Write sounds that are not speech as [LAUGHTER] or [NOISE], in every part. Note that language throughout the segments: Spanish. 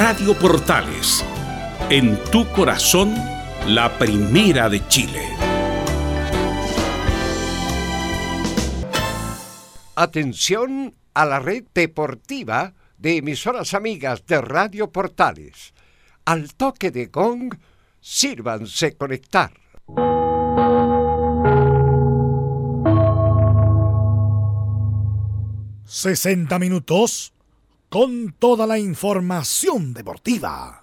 Radio Portales, en tu corazón, la primera de Chile. Atención a la red deportiva de emisoras amigas de Radio Portales. Al toque de gong, sírvanse conectar. Sesenta minutos con toda la información deportiva.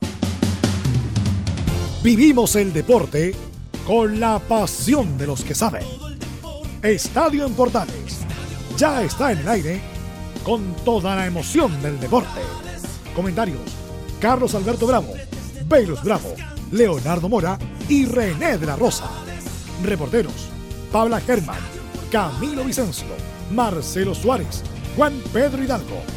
Vivimos el deporte con la pasión de los que saben. Estadio en Portales ya está en el aire con toda la emoción del deporte. Comentarios: Carlos Alberto Bravo, Velus Bravo, Leonardo Mora y René de la Rosa. Reporteros: Pabla Germán, Camilo Vicencio, Marcelo Suárez, Juan Pedro Hidalgo.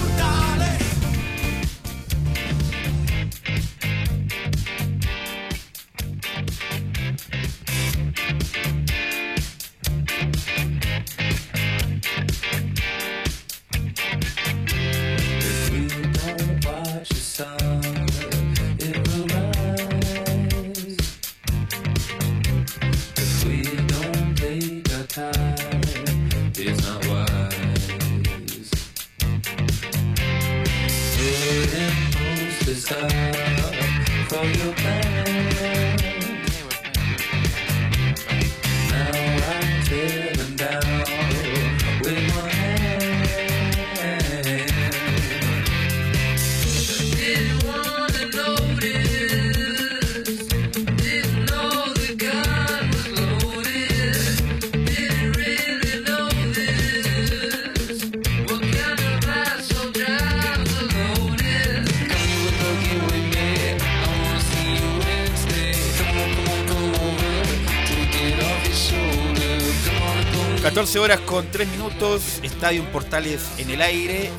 Estadio Portales en el aire.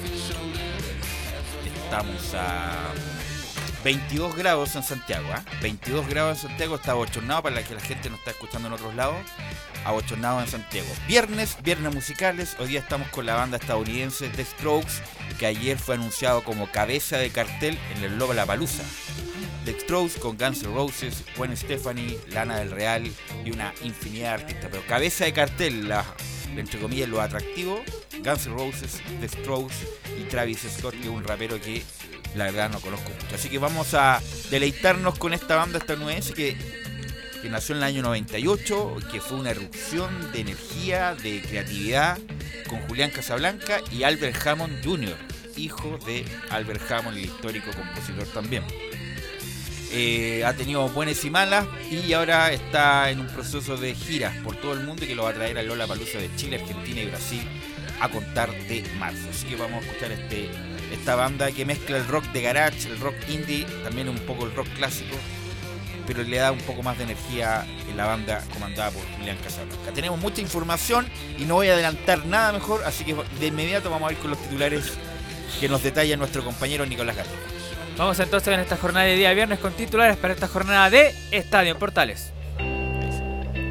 Estamos a 22 grados en Santiago, 22 ¿ah? grados en Santiago, está abochornado para que la gente no está escuchando en otros lados, abochornado en Santiago. Viernes, viernes musicales, hoy día estamos con la banda estadounidense The Strokes, que ayer fue anunciado como cabeza de cartel en el Lobo La Palusa. The Strokes con Guns N' Roses, Gwen Stephanie, Lana del Real y una infinidad de artistas. Pero cabeza de cartel, la, entre comillas, lo atractivo, Guns N' Roses, The Strokes y Travis Scott, que es un rapero que la verdad no conozco mucho. Así que vamos a deleitarnos con esta banda estadounidense que, que nació en el año 98, que fue una erupción de energía, de creatividad, con Julián Casablanca y Albert Hammond Jr., hijo de Albert Hammond, el histórico compositor también. Eh, ha tenido buenas y malas y ahora está en un proceso de giras por todo el mundo y que lo va a traer a Lola Palusa de Chile, Argentina y Brasil a contar de marzo. Así que vamos a escuchar este, esta banda que mezcla el rock de garage, el rock indie, también un poco el rock clásico, pero le da un poco más de energía en la banda comandada por Julián Casablanca. Tenemos mucha información y no voy a adelantar nada mejor, así que de inmediato vamos a ir con los titulares que nos detalla nuestro compañero Nicolás García. Vamos entonces en esta jornada de día viernes con titulares para esta jornada de Estadio Portales.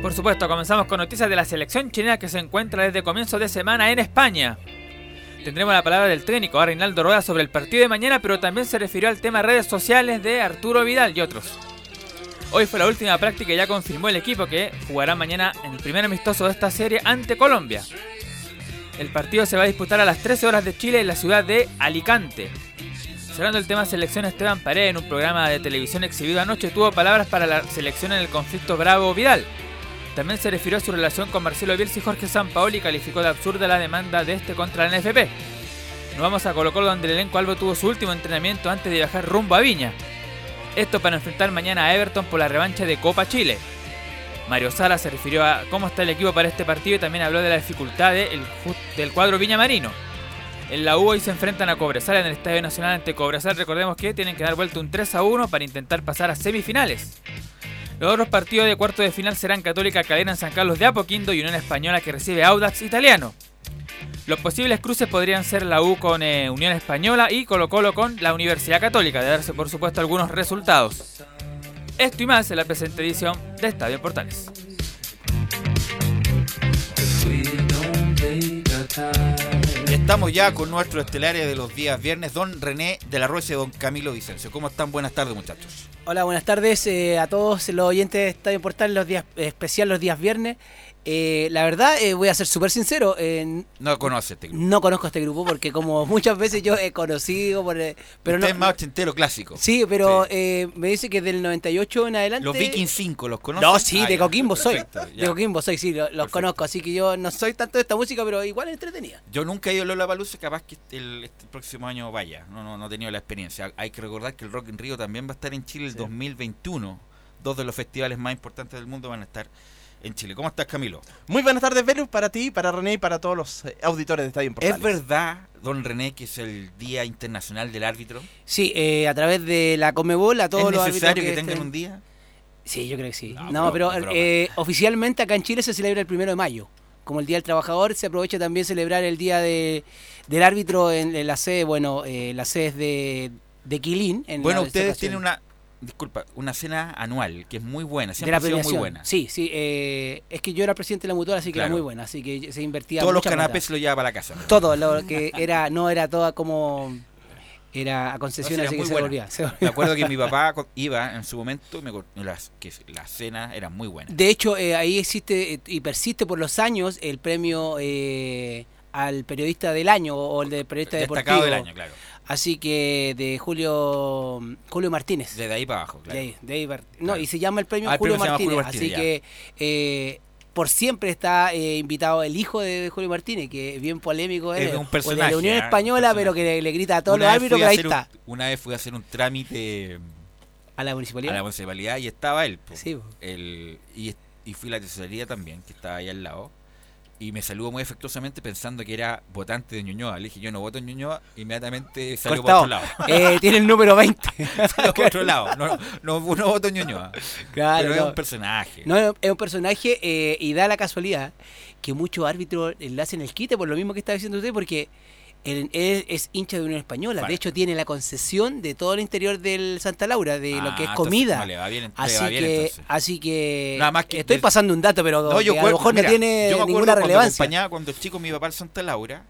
Por supuesto, comenzamos con noticias de la selección chilena que se encuentra desde comienzo de semana en España. Tendremos la palabra del técnico a Reinaldo Rueda sobre el partido de mañana, pero también se refirió al tema redes sociales de Arturo Vidal y otros. Hoy fue la última práctica y ya confirmó el equipo que jugará mañana en el primer amistoso de esta serie ante Colombia. El partido se va a disputar a las 13 horas de Chile en la ciudad de Alicante. Cerrando el tema selección, Esteban Paredes, en un programa de televisión exhibido anoche, tuvo palabras para la selección en el conflicto Bravo-Vidal. También se refirió a su relación con Marcelo Bielsa y Jorge Sampaoli y calificó de absurda la demanda de este contra la NFP. Nos vamos a Colo donde el elenco Albo tuvo su último entrenamiento antes de viajar rumbo a Viña. Esto para enfrentar mañana a Everton por la revancha de Copa Chile. Mario Sala se refirió a cómo está el equipo para este partido y también habló de la dificultad del cuadro Viña Marino. En la U hoy se enfrentan a Cobresal en el Estadio Nacional ante Cobresal. Recordemos que tienen que dar vuelta un 3 a 1 para intentar pasar a semifinales. Los otros partidos de cuarto de final serán Católica Calera en San Carlos de Apoquindo y Unión Española que recibe Audax Italiano. Los posibles cruces podrían ser la U con eh, Unión Española y Colo Colo con la Universidad Católica, de darse por supuesto algunos resultados. Esto y más en la presente edición de Estadio Portales. Estamos ya con nuestro estelario de los días viernes, don René de la Rueza y don Camilo Vicencio. ¿Cómo están? Buenas tardes, muchachos. Hola, buenas tardes eh, a todos los oyentes de Estadio Portal, los días especial los días viernes. Eh, la verdad, eh, voy a ser súper sincero. Eh, no conoce este grupo. No conozco este grupo porque como [LAUGHS] muchas veces yo he conocido, por, eh, pero Usted no, es más ochentero clásico. Sí, pero eh, me dice que del 98 en adelante... Los Vikings 5, ¿los conoces? No, sí, Ah, de ya. Coquimbo soy. Perfecto. De Coquimbo soy, sí, lo- los Perfecto. conozco. Así que yo no soy tanto de esta música, pero igual es entretenida. Yo nunca he ido a Lollapalooza, capaz que el, este próximo año vaya. No, no, no he tenido la experiencia. Hay que recordar que el Rock in Rio también va a estar en Chile el 2021. Dos de los festivales más importantes del mundo van a estar en Chile. ¿Cómo estás, Camilo? Muy buenas tardes, Velus, para ti, para René y para todos los eh, auditores de Estadio Portales. ¿Es verdad, don René, que es el Día Internacional del Árbitro? Sí, eh, a través de la Comebol, a todos ¿Es los necesario árbitros que tengan estén- un día? Sí, yo creo que sí. No, No, broma, pero broma. eh, oficialmente acá en Chile se celebra el primero de mayo. Como el Día del Trabajador, se aprovecha también celebrar el Día de, del Árbitro en, en la sede, bueno, eh, la sede es de, de Quilín. En Bueno, ustedes tienen una, disculpa, una cena anual que es muy buena, de siempre la ha sido muy buena. Sí, sí. eh, es que yo era presidente de la mutual, así que Claro. era muy buena. Así que se invertía Todos los mucha plata. canapés se los lleva para la casa. Todo, lo que era, no era toda como. Era a concesión, No, así que se volvía. se volvía. Me acuerdo que mi [LAUGHS] papá iba en su momento y me las, que las cenas eran muy buenas. De hecho, eh, ahí existe eh, y persiste por los años el premio eh, al periodista del año o el de periodista Destacado deportivo. del año, claro. Así que de Julio Julio Martínez. Desde ahí para abajo, De claro. ahí- de ahí no, Claro. y se llama el premio Ah, el Julio, premio Martínez. Julio Martínez, así que eh, por siempre está eh, invitado el hijo de, de Julio Martínez, que es bien polémico. Es él, un o personaje, de la Unión ah, un Española, pero que le, le grita a todos los árbitros, a pero ahí un- está. una vez fui a hacer un trámite A la a municipalidad. la municipalidad y estaba él. po. Sí, po. El- y, y fui a la tesorería también, que estaba ahí al lado. Y me saludó muy afectuosamente pensando que era votante de Ñuñoa. Le dije, yo no voto en Ñuñoa. Inmediatamente salió por otro lado. Eh, tiene el número 20. [LAUGHS] salió por otro lado. No, no, no voto en Ñuñoa. Claro, Pero es un personaje. No, es un personaje eh, y da la casualidad que muchos árbitros le hacen el quite por lo mismo que está diciendo usted, porque él, es hincha de Unión Española. Vale. De hecho, tiene la concesión de todo el interior del Santa Laura, de lo Ah, que es entonces, comida. no, le va bien, así, va bien, que, entonces. así que, Nada más que estoy pasando un dato, pero No, yo que a lo mejor mira, no tiene yo me ninguna cuando relevancia. acompañaba cuando el chico mi papá al Santa Laura,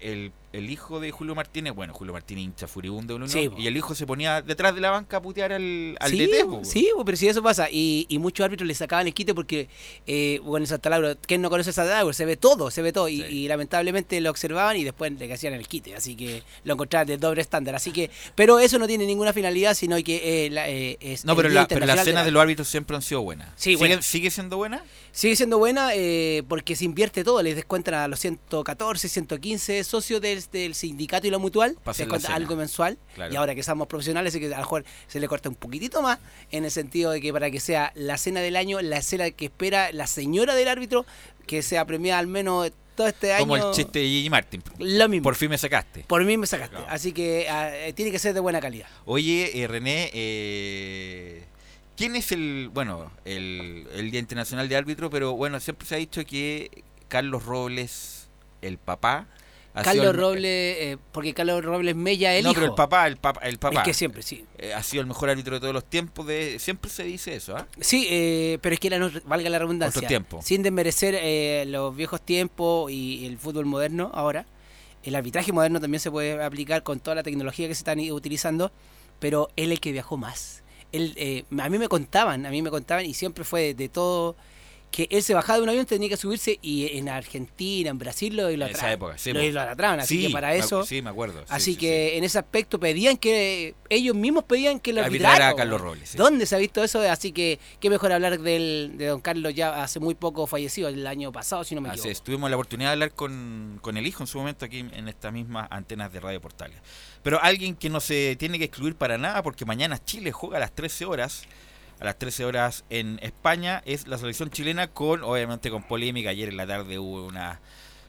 el, el hijo de Julio Martínez, bueno, Julio Martínez hincha furibundo Sí, y el hijo se ponía detrás de la banca a putear al, al sí, DT, po. sí, pero si eso pasa. Y, y muchos árbitros le sacaban el quite porque, eh, bueno, en Santa Laura, ¿quién no conoce Santa Laura? Se ve todo, se ve todo. Y, Sí. y lamentablemente lo observaban y después le hacían el quite. Así que lo encontraban de doble estándar. Así que, pero eso no tiene ninguna finalidad, sino que eh, la- eh, es. No, pero, la, pero las cenas la- de los árbitros siempre han sido buenas. Sí, ¿Sigue, bueno. ¿Sigue siendo buena? Sigue siendo buena eh, porque se invierte todo, les descuentan a los 114, 115 socios del, del sindicato y la mutual, se la algo mensual Claro. y ahora que somos profesionales, que a lo mejor se le corta un poquitito más en el sentido de que para que sea la cena del año, la cena que espera la señora del árbitro, que sea premiada al menos todo este año. Como el chiste de Gigi Martin. Lo mismo. Por fin me sacaste. Por mí me sacaste, Claro. así que ah, eh, tiene que ser de buena calidad. Oye, eh, René, eh, ¿quién es el, bueno, el, el Día Internacional de Árbitro? Pero bueno, siempre se ha dicho que Carlos Robles, el papá, Carlos el- Robles, eh, porque Carlos Robles Mella, el no, hijo. pero el papá, el papá, el papá Es que siempre, sí. eh, ha sido el mejor árbitro de todos los tiempos. De, siempre se dice eso, ¿ah? Sí, eh, pero es que era, valga la redundancia, Otro tiempo. sin desmerecer los viejos tiempos y el fútbol moderno ahora, el arbitraje moderno también se puede aplicar con toda la tecnología que se están utilizando, pero él el que viajó más. Él, eh, a mí me contaban, a mí me contaban y siempre fue de, todo que él se bajaba de un avión, tenía que subirse y en Argentina, en Brasil lo En esa idolatraban. época, sí, lo po. idolatraban, así Sí, que para me eso... acu- sí, me acuerdo. sí, así sí, que en ese aspecto pedían que ellos mismos pedían que lo Arbitrara a Carlos. Robles. ¿Dónde se ha visto eso? Así que qué mejor hablar del, de don Carlos ya hace muy poco fallecido, el año pasado, si no me Así equivoco. tuvimos la oportunidad de hablar con, con el hijo en su momento aquí en estas mismas antenas de Radio Portales. Pero alguien que no se tiene que excluir para nada, porque mañana Chile juega a las 13 horas, a las 13 horas en España, es la selección chilena con, obviamente con polémica. Ayer en la tarde hubo una...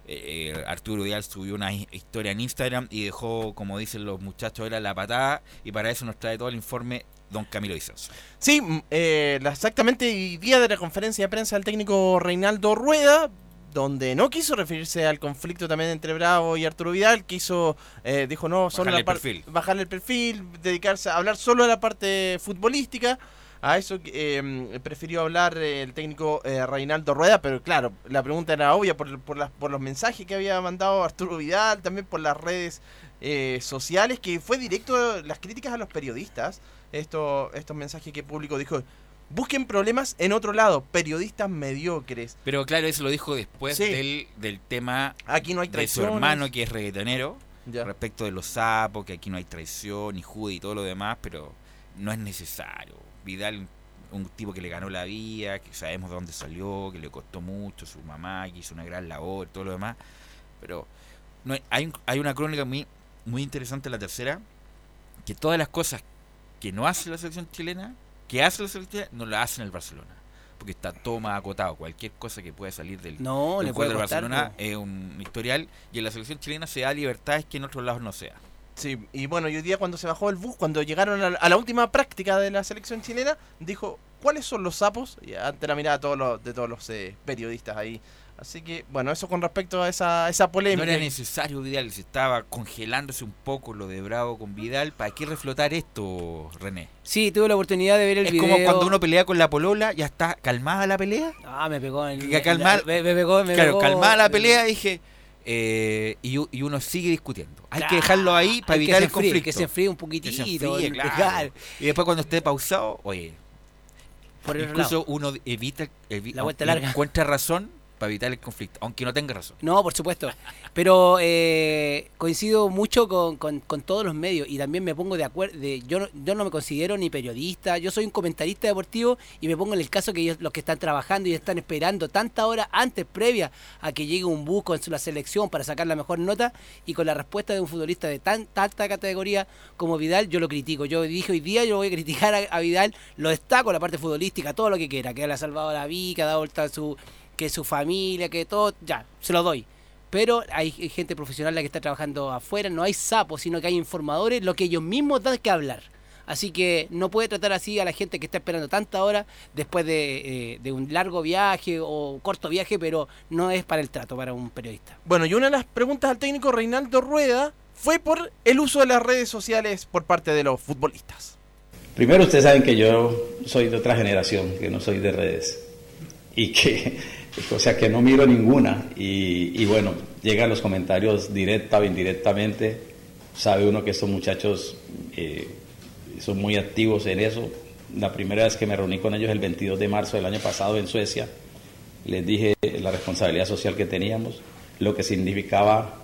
eh, eh, Arturo Vidal subió una hi- historia en Instagram y dejó, como dicen los muchachos, era la patada y para eso nos trae todo el informe don Camilo Vicenzo. Sí, mm, eh, exactamente, y día de la conferencia de prensa del técnico Reinaldo Rueda, donde no quiso referirse al conflicto también entre Bravo y Arturo Vidal, quiso, eh, dijo no, solo la bajarle el perfil, dedicarse a hablar solo de la parte futbolística. A eso eh, prefirió hablar el técnico eh, Reinaldo Rueda, pero claro, la pregunta era obvia por, por, las- por los mensajes que había mandado Arturo Vidal, también por las redes eh, sociales, que fue directo las críticas a los periodistas, esto, estos mensajes que público dijo, busquen problemas en otro lado, periodistas mediocres, Pero claro, eso lo dijo después Sí. del, del tema aquí no hay de su hermano que es reggaetonero. Ya. respecto de los sapos, que aquí no hay traición, ni jude y todo lo demás, pero no es necesario. Vidal, un tipo que le ganó la vida, que sabemos de dónde salió, que le costó mucho, su mamá, que hizo una gran labor, todo lo demás, pero no hay, hay, un- hay una crónica muy, muy interesante la tercera, que todas las cosas que no hace la selección chilena, que hace la selección chilena, no la hace en el Barcelona. Porque está todo más acotado. Cualquier cosa que pueda salir del, No, del le puede cuadro de costar, Barcelona es un historial y en la selección chilena se da libertades que en otros lados no se da. Sí, y bueno, y hoy día cuando se bajó el bus, cuando llegaron a la, a la última práctica de la selección chilena, dijo, ¿cuáles son los sapos? Y ante la mirada de todos los, de todos los eh, periodistas ahí. Así que, bueno, eso con respecto a esa, esa No polémica. era necesario Vidal, se estaba congelándose un poco lo de Bravo con Vidal. ¿Para qué reflotar esto, René? Sí, tuve la oportunidad de ver el es video. como cuando uno pelea con la polola, ya está calmada la pelea. Ah, me pegó en... Que calmar- me, me pegó, me claro, pegó- calmada la pelea, dije. Eh, y, uno sigue discutiendo. Hay que dejarlo ahí para evitar el conflicto. Que se enfríe un poquitito. enfríe, claro. Y después cuando esté pausado, oye, Por el otro incluso lado. uno evita, La vuelta larga. encuentra razón para evitar el conflicto, aunque no tenga razón. No, por supuesto. Pero eh, coincido mucho con, con- todos los medios y también me pongo de acuerdo. Yo, no- yo no me considero ni periodista, yo soy un comentarista deportivo y me pongo en el caso que ellos, los que están trabajando y están esperando tanta hora antes, previa a que llegue un bus con la selección para sacar la mejor nota y con la respuesta de un futbolista de tan tanta categoría como Vidal, yo lo critico. Yo dije hoy día, yo voy a criticar a, a Vidal, lo destaco, la parte futbolística, todo lo que quiera, que le ha salvado la vida, que ha dado vuelta su que su familia, que todo, ya, se lo doy. Pero hay gente profesional la que está trabajando afuera, no hay sapos, sino que hay informadores, lo que ellos mismos dan que hablar. Así que no puede tratar así a la gente que está esperando tanta hora después de, eh, de un largo viaje o corto viaje, pero no es para el trato, para un periodista. Bueno, y una de las preguntas al técnico Reinaldo Rueda fue por el uso de las redes sociales por parte de los futbolistas. Primero ustedes saben que yo soy de otra generación, que no soy de redes. Y que, o sea, que no miro ninguna. Y, bueno, llegan los comentarios directa o indirectamente. Sabe uno que estos muchachos eh, son muy activos en eso. La primera vez que me reuní con ellos el 22 de marzo del año pasado en Suecia, les dije la responsabilidad social que teníamos, lo que significaba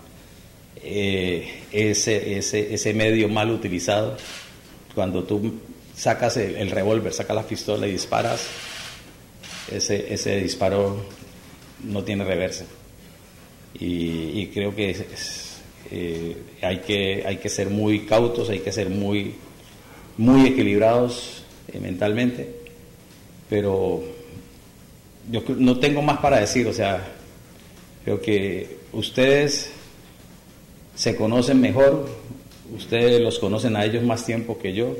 eh, ese, ese, ese medio mal utilizado. Cuando tú sacas el, el revólver, sacas la pistola y disparas, ese, ese disparo no tiene reversa. Y, creo que eh, hay, que, hay que ser muy cautos, hay que ser muy, muy equilibrados eh, mentalmente, pero yo no tengo más para decir, o sea, creo que ustedes se conocen mejor, ustedes los conocen a ellos más tiempo que yo,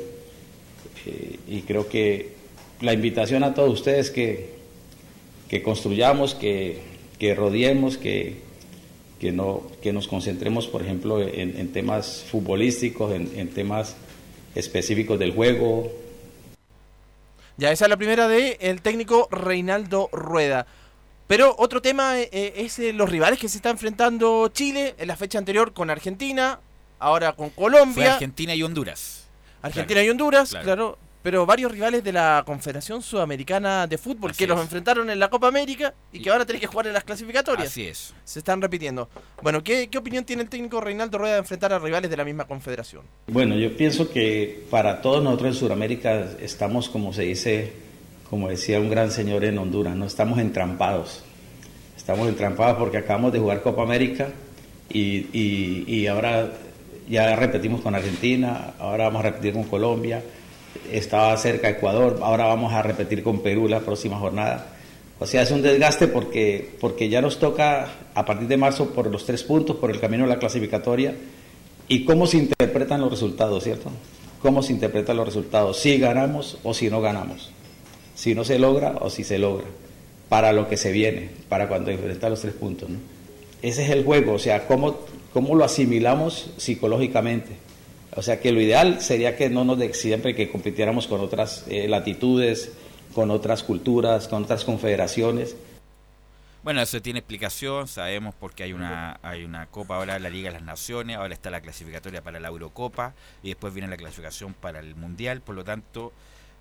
eh, y creo que la invitación a todos ustedes que, que construyamos, que, que rodeemos, que, que, no, que nos concentremos, por ejemplo, en, en temas futbolísticos, en, en temas específicos del juego, Ya, esa es la primera de el técnico Reinaldo Rueda. Pero otro tema eh, eh, es eh, los rivales que se está enfrentando Chile en la fecha anterior con Argentina, ahora con Fue Colombia, Argentina y Honduras. Argentina y Honduras, claro. claro. Pero varios rivales de la Confederación Sudamericana de Fútbol Así que los es. enfrentaron en la Copa América y, Y- que van a tener que jugar en las clasificatorias. Así es. Se están repitiendo. Bueno, ¿qué, qué opinión tiene el técnico Reinaldo Rueda de enfrentar a rivales de la misma confederación? Bueno, yo pienso que para todos nosotros en Sudamérica estamos, como se dice, como decía un gran señor en Honduras, no estamos entrampados. Estamos entrampados porque acabamos de jugar Copa América y, y- y ahora ya repetimos con Argentina, ahora vamos a repetir con Colombia, estaba cerca Ecuador, ahora vamos a repetir con Perú la próxima jornada. O sea, es un desgaste porque, porque ya nos toca a partir de marzo por los tres puntos, por el camino de la clasificatoria y cómo se interpretan los resultados, ¿cierto? Cómo se interpretan los resultados, si ganamos o si no ganamos, si no se logra o si se logra, para lo que se viene, para cuando enfrenta los tres puntos. Ese es el juego, o sea, cómo, cómo lo asimilamos psicológicamente. O sea, que lo ideal sería que no nos de siempre que compitiéramos con otras eh, latitudes, con otras culturas, con otras confederaciones. Bueno, eso tiene explicación, sabemos porque hay una hay una Copa ahora la Liga de las Naciones, ahora está la clasificatoria para la Eurocopa y después viene la clasificación para el Mundial, por lo tanto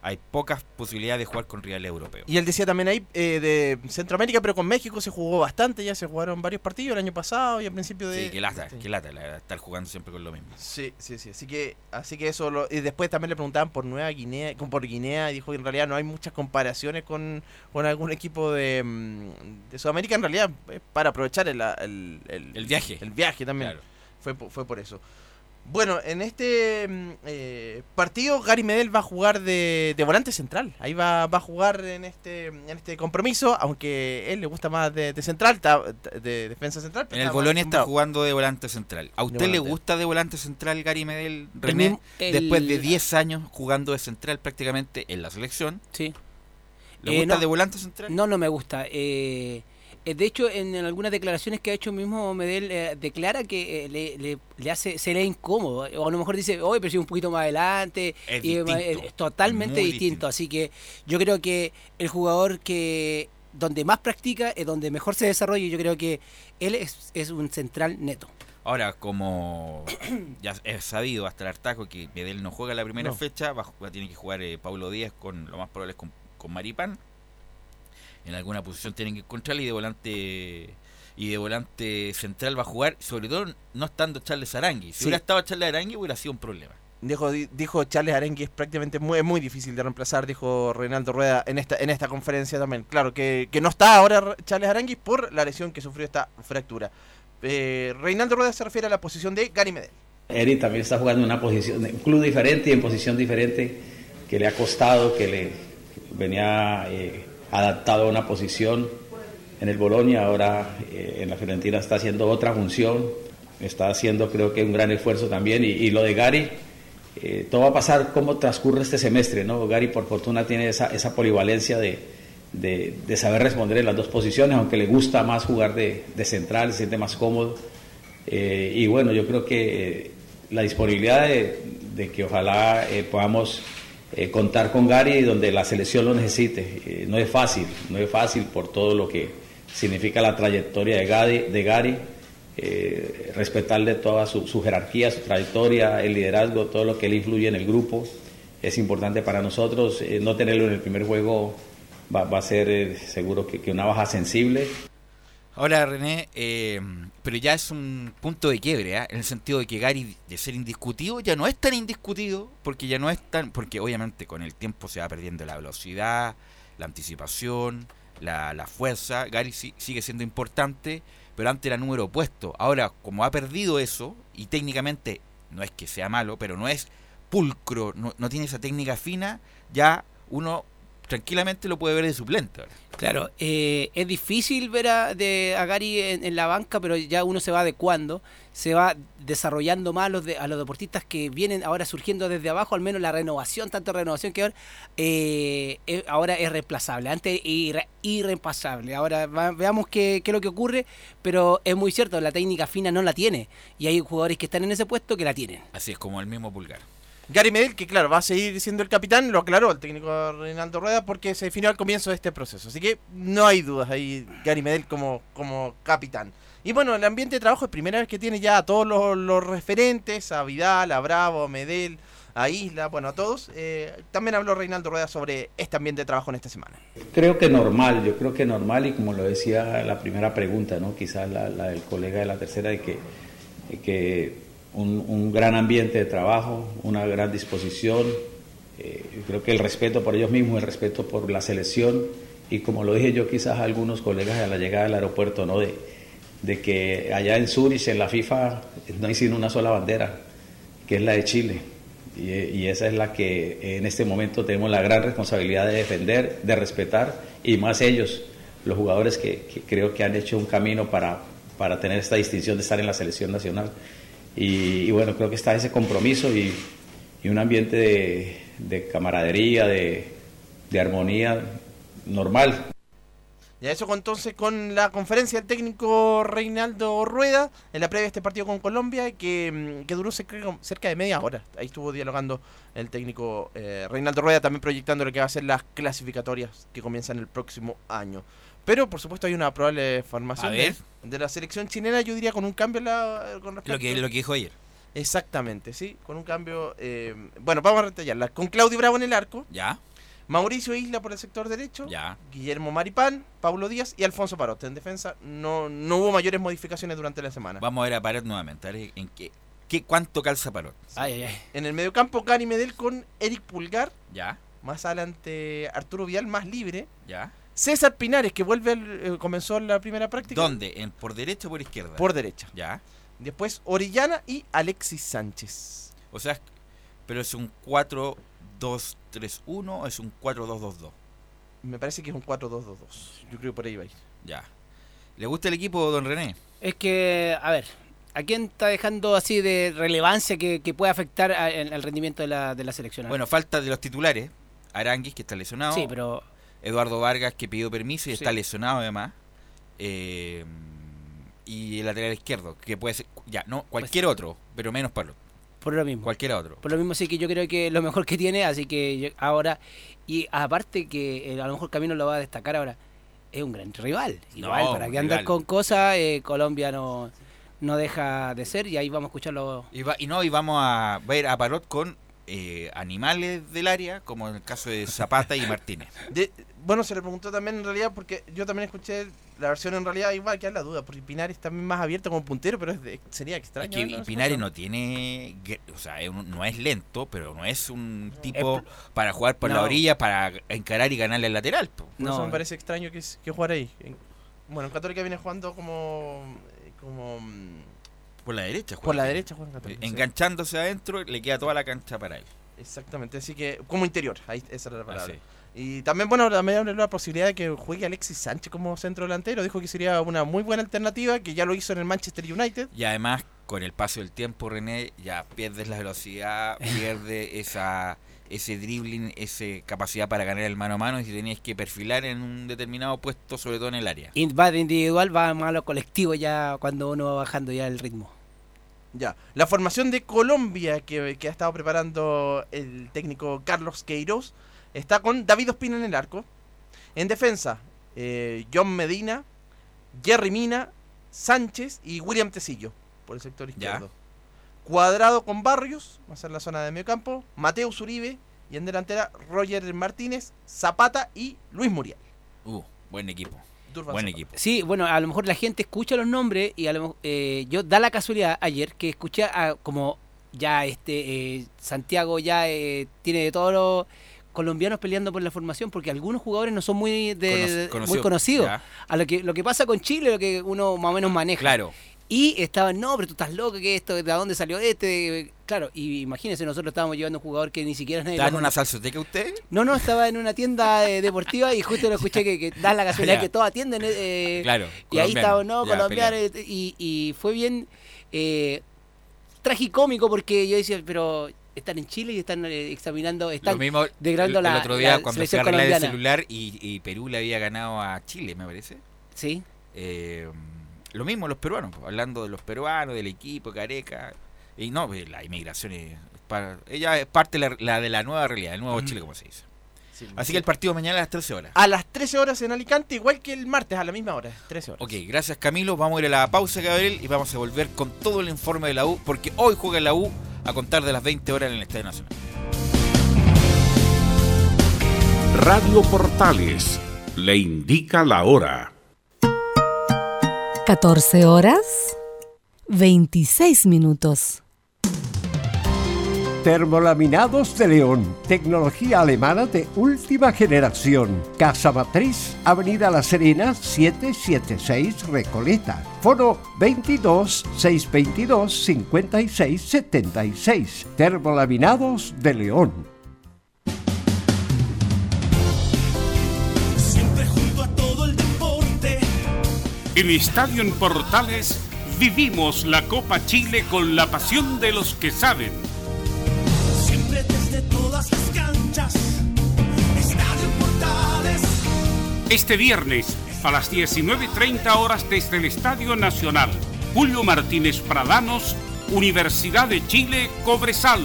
hay pocas posibilidades de jugar con rivales europeos. Y él decía también ahí eh, de Centroamérica, pero con México se jugó bastante, ya se jugaron varios partidos el año pasado y al principio de... Sí, que lata, Sí. que lata, la verdad, estar jugando siempre con lo mismo. Sí, sí, sí. Así que, así que eso. Lo, y después también le preguntaban por Nueva Guinea, con- por Guinea, y dijo que en realidad no hay muchas comparaciones con, con algún equipo de, mm, de Sudamérica. En realidad, es para aprovechar el, el, el- El viaje. El viaje también. Claro. Fue, fue por eso. Bueno, en este mm, eh, partido Gary Medel va a jugar de, de volante central. Ahí va, va a jugar en este en este compromiso, aunque él le gusta más de, de central, ta- de defensa central. pero En el Bolonia está jugando de volante central. ¿A usted le gusta de volante central Gary Medel, René? el- Después de 10 años jugando de central prácticamente en la selección. Sí. ¿Le Eh, gusta no. de volante central? No, no me gusta. Eh, de hecho, en, en algunas declaraciones que ha hecho mismo Medel, eh, declara que eh, le, le- le hace, se le incómodo. O a lo mejor dice, oye, pero si un poquito más adelante. Es y, eh, distinto, es totalmente distinto. distinto. Así que yo creo que el jugador que donde más practica es donde mejor se desarrolla. y Yo creo que él es, es un central neto. Ahora, como [COUGHS] ya es sabido hasta el hartajo que Medel no juega la primera No. fecha, va, a jugar- tiene que jugar eh, Paulo Díaz con lo más probable es con, con Maripán. En alguna posición tienen que encontrarle y de volante y de volante central va a jugar, sobre todo no estando Charles Arangui. Si Sí. hubiera estado Charles Arangui hubiera sido un problema. Dijo, di- dijo Charles Arenque es prácticamente muy, muy difícil de reemplazar, dijo Reinaldo Rueda en esta, en esta conferencia también. Claro, que, que no está ahora Charles Aranguis por la lesión que sufrió esta fractura. Eh, Reinaldo Rueda se refiere a la posición de Gary Medel. Eri también está jugando en una posición, en un club diferente y en posición diferente que le ha costado, que le venía eh, adaptado a una posición en el Bolonia, ahora eh, en la Fiorentina está haciendo otra función, está haciendo creo que un gran esfuerzo también y, y lo de Gary, eh, todo va a pasar cómo transcurre este semestre, ¿no? Gary por fortuna tiene esa, esa polivalencia de, de, de saber responder en las dos posiciones, aunque le gusta más jugar de, de central, se siente más cómodo. Eh, y bueno, yo creo que eh, la disponibilidad de, que ojalá eh, podamos eh, contar con Gary donde la selección lo necesite. Eh, no es fácil, no es fácil por todo lo que significa la trayectoria de Gary, de eh, respetarle toda su, jerarquía, su trayectoria, el liderazgo, todo lo que él influye en el grupo. Es importante para nosotros. no tenerlo en el primer juego va, a ser seguro que, una baja sensible. Ahora, René, pero ya es un punto de quiebre, ¿ah? en el sentido de que Gary, de ser indiscutido, ya no es tan indiscutido, porque ya no es tan. Porque obviamente con el tiempo se va perdiendo la velocidad, la anticipación, la, la fuerza. Gary sí- sigue siendo importante, pero antes era número opuesto. Ahora, como ha perdido eso, y técnicamente no es que sea malo, pero no es pulcro, no, no tiene esa técnica fina, ya uno tranquilamente lo puede ver de suplente. Claro, eh, es difícil ver a, de, a Gary en, en la banca, pero ya uno se va adecuando, se va desarrollando más a los, de- a los deportistas que vienen ahora surgiendo desde abajo, al menos la renovación, tanto renovación que ahora, eh, es- ahora es reemplazable, antes era irreemplazable. Ahora va- veamos qué, qué es lo que ocurre, pero es muy cierto, la técnica fina no la tiene, y hay jugadores que están en ese puesto que la tienen. Así es como el mismo Pulgar. Gary Medel, que claro, va a seguir siendo el capitán, lo aclaró el técnico Reinaldo Rueda porque se definió al comienzo de este proceso. Así que no hay dudas ahí, Gary Medel como, como capitán. Y bueno, el ambiente de trabajo es primera vez que tiene ya a todos los, referentes, a Vidal, a Bravo, a Medel, a Isla, bueno, a todos. Eh, también habló Reinaldo Rueda sobre este ambiente de trabajo en esta semana. Creo que normal, yo creo que normal y como lo decía la primera pregunta, ¿no? quizás la, la del colega de la tercera, de que, de que un, gran ambiente de trabajo, una gran disposición, eh, creo que el respeto por ellos mismos, el respeto por la selección y como lo dije yo quizás a algunos colegas a la llegada del aeropuerto, ¿no? de, de que allá en Zurich, en la FIFA, no hay sino una sola bandera, que es la de Chile. Y, y esa es la que en este momento tenemos la gran responsabilidad de defender, de respetar, y más ellos, los jugadores que, que creo que han hecho un camino para, para tener esta distinción de estar en la selección nacional. Y, y bueno, creo que está ese compromiso y, y un ambiente de, de camaradería, de, armonía normal. Ya eso con- entonces con la conferencia del técnico Reinaldo Rueda en la previa de este partido con Colombia que, mm, duró cerca de media hora. Ahí estuvo dialogando el técnico eh, Reinaldo Rueda también proyectando lo que va a ser las clasificatorias que comienzan el próximo año. Pero por supuesto hay una probable formación de, la selección chilena, yo diría con un cambio la, con respecto Lo que, lo que dijo ayer. Exactamente, sí, con un cambio. eh, bueno, vamos a retallarla. Con Claudio Bravo en el arco, Ya, Mauricio Isla por el sector derecho, ya. Guillermo Maripán, Paulo Díaz y Alfonso Parote. En defensa no, no hubo mayores modificaciones durante la semana. Vamos a ver a Parot nuevamente. A ver en qué, qué, cuánto calza Parot. Ay, ay, ay. En el mediocampo, Gary Medel con Eric Pulgar. Ya, Más adelante, Arturo Vial, más libre. ya. César Pinares, que vuelve, al- eh, comenzó la primera práctica. ¿Dónde? ¿En, ¿Por derecha o por izquierda? Por derecha. Ya. Después, Orellana y Alexis Sánchez. O sea, pero es un 4-2-3-1 o es un 4-2-2-2. Me parece que es un 4-2-2-2. Yo creo que por ahí va a ir. Ya. ¿Le gusta el equipo, don René? Es que, a ver, ¿a quién está dejando así de relevancia que, que puede afectar a- el, el rendimiento de la, de la selección? Bueno, falta de los titulares. Aranguis, que está lesionado. sí, pero Eduardo Vargas, que pidió permiso y Sí. está lesionado además. Eh, y el lateral izquierdo, que puede ser, ya, no, cualquier otro, pero menos Pablo. por lo mismo. Cualquier otro. Por lo mismo sí que yo creo que es lo mejor que tiene, así que yo- ahora, y aparte que eh, a lo mejor Camino lo va a destacar ahora, es un gran rival. Igual, No, para que andar con cosas, eh, Colombia no, no deja de ser y ahí vamos a escucharlo. Y, va- y no, y vamos a ver a Parot con eh, animales del área, como en el caso de Zapata y Martínez. [LAUGHS] De- bueno, se le preguntó también en realidad, porque yo también escuché la versión en realidad, igual que la duda, porque Pinares también más abierto como puntero, pero es de- sería Es extraño. que ¿no? Pinares no tiene, o sea, es un- no es lento, pero no es un tipo para jugar por la No. orilla, para encarar y ganarle al lateral. po. Por eso No. me parece extraño que, es- que jugar ahí. En- bueno, en Católica viene jugando como. eh, como mm, Por la derecha. por juega. la derecha Católica. Enganchándose adentro, le queda toda la cancha para él. Exactamente, así que como interior, ahí esa era la palabra. Así. Y también, bueno, también habló la posibilidad de que juegue Alexis Sánchez como centro delantero. Dijo que sería una muy buena alternativa, que ya lo hizo en el Manchester United. Y además, con el paso del tiempo, René, ya pierdes la velocidad, [LAUGHS] pierde esa ese dribbling, esa capacidad para ganar el mano a mano y si tenías que perfilar en un determinado puesto, sobre todo en el área. Y va de individual, va más a lo colectivo ya cuando uno va bajando ya el ritmo. Ya, la formación de Colombia que, que ha estado preparando el técnico Carlos Queiroz está con David Ospina en el arco. En defensa, eh, John Medina, Jerry Mina, Sánchez y William Tecillo por el sector izquierdo. Cuadrado con Barrios, va a ser la zona de medio campo, Mateus Uribe y en delantera Roger Martínez, Zapata y Luis Muriel. Uh, buen equipo. Durban Buen Zapata. equipo. Sí, bueno, a lo mejor la gente escucha los nombres y a lo mejor, eh, yo da la casualidad ayer que escuché a, como ya este eh, Santiago ya eh, tiene de todos los colombianos peleando por la formación porque algunos jugadores no son muy de, Cono- de- conocido. muy conocidos. Ya. A lo que lo que pasa con Chile, lo que uno más o menos maneja. Claro. Y estaban, no, pero tú estás loco, que esto, ¿de dónde salió este? Claro, y imagínense, nosotros estábamos llevando un jugador que ni siquiera nadie ¿Está en una salsoteca usted? No, no, estaba en una tienda eh, deportiva y justo lo [LAUGHS] escuché que, que da la casualidad Ya. que todos atienden. eh, Claro. y ahí estaba, no, colombiano, eh, y, y fue bien eh, tragicómico porque yo decía, pero están en Chile y están eh, examinando, están Lo mismo degradando el, la- el otro día la cuando fui selección a arreglar el celular y, y Perú le había ganado a Chile, me parece. Sí, Eh, lo mismo los peruanos, hablando de los peruanos, del equipo, Careca. Y no, pues, la inmigración es para, ella es parte la, la, de la nueva realidad, el nuevo. Chile, como se dice. Pues, Así que el partido mañana a las 13 horas. A las 13 horas en Alicante, igual que el martes, a la misma hora, 13 horas. Ok, gracias Camilo. Vamos a ir a la pausa, Gabriel, y vamos a volver con todo el informe de la U, porque hoy juega la U a contar de las 20 horas en el Estadio Nacional. Radio Portales le indica la hora. 14 horas 26 minutos. Termolaminados de León, tecnología alemana de última generación. Casa Matriz, Avenida La Serena, 776 Recoleta. Foro 22 622 56 76. Termolaminados de León. En Estadio en Portales vivimos la Copa Chile con la pasión de los que saben. Siempre desde todas las canchas. Estadio Portales. Este viernes a las 19.30 horas desde el Estadio Nacional. Julio Martínez Pradanos, Universidad de Chile, Cobresal.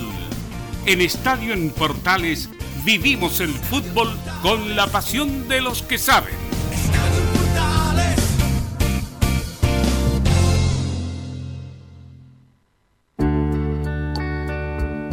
En Estadio en Portales vivimos el fútbol con la pasión de los que saben.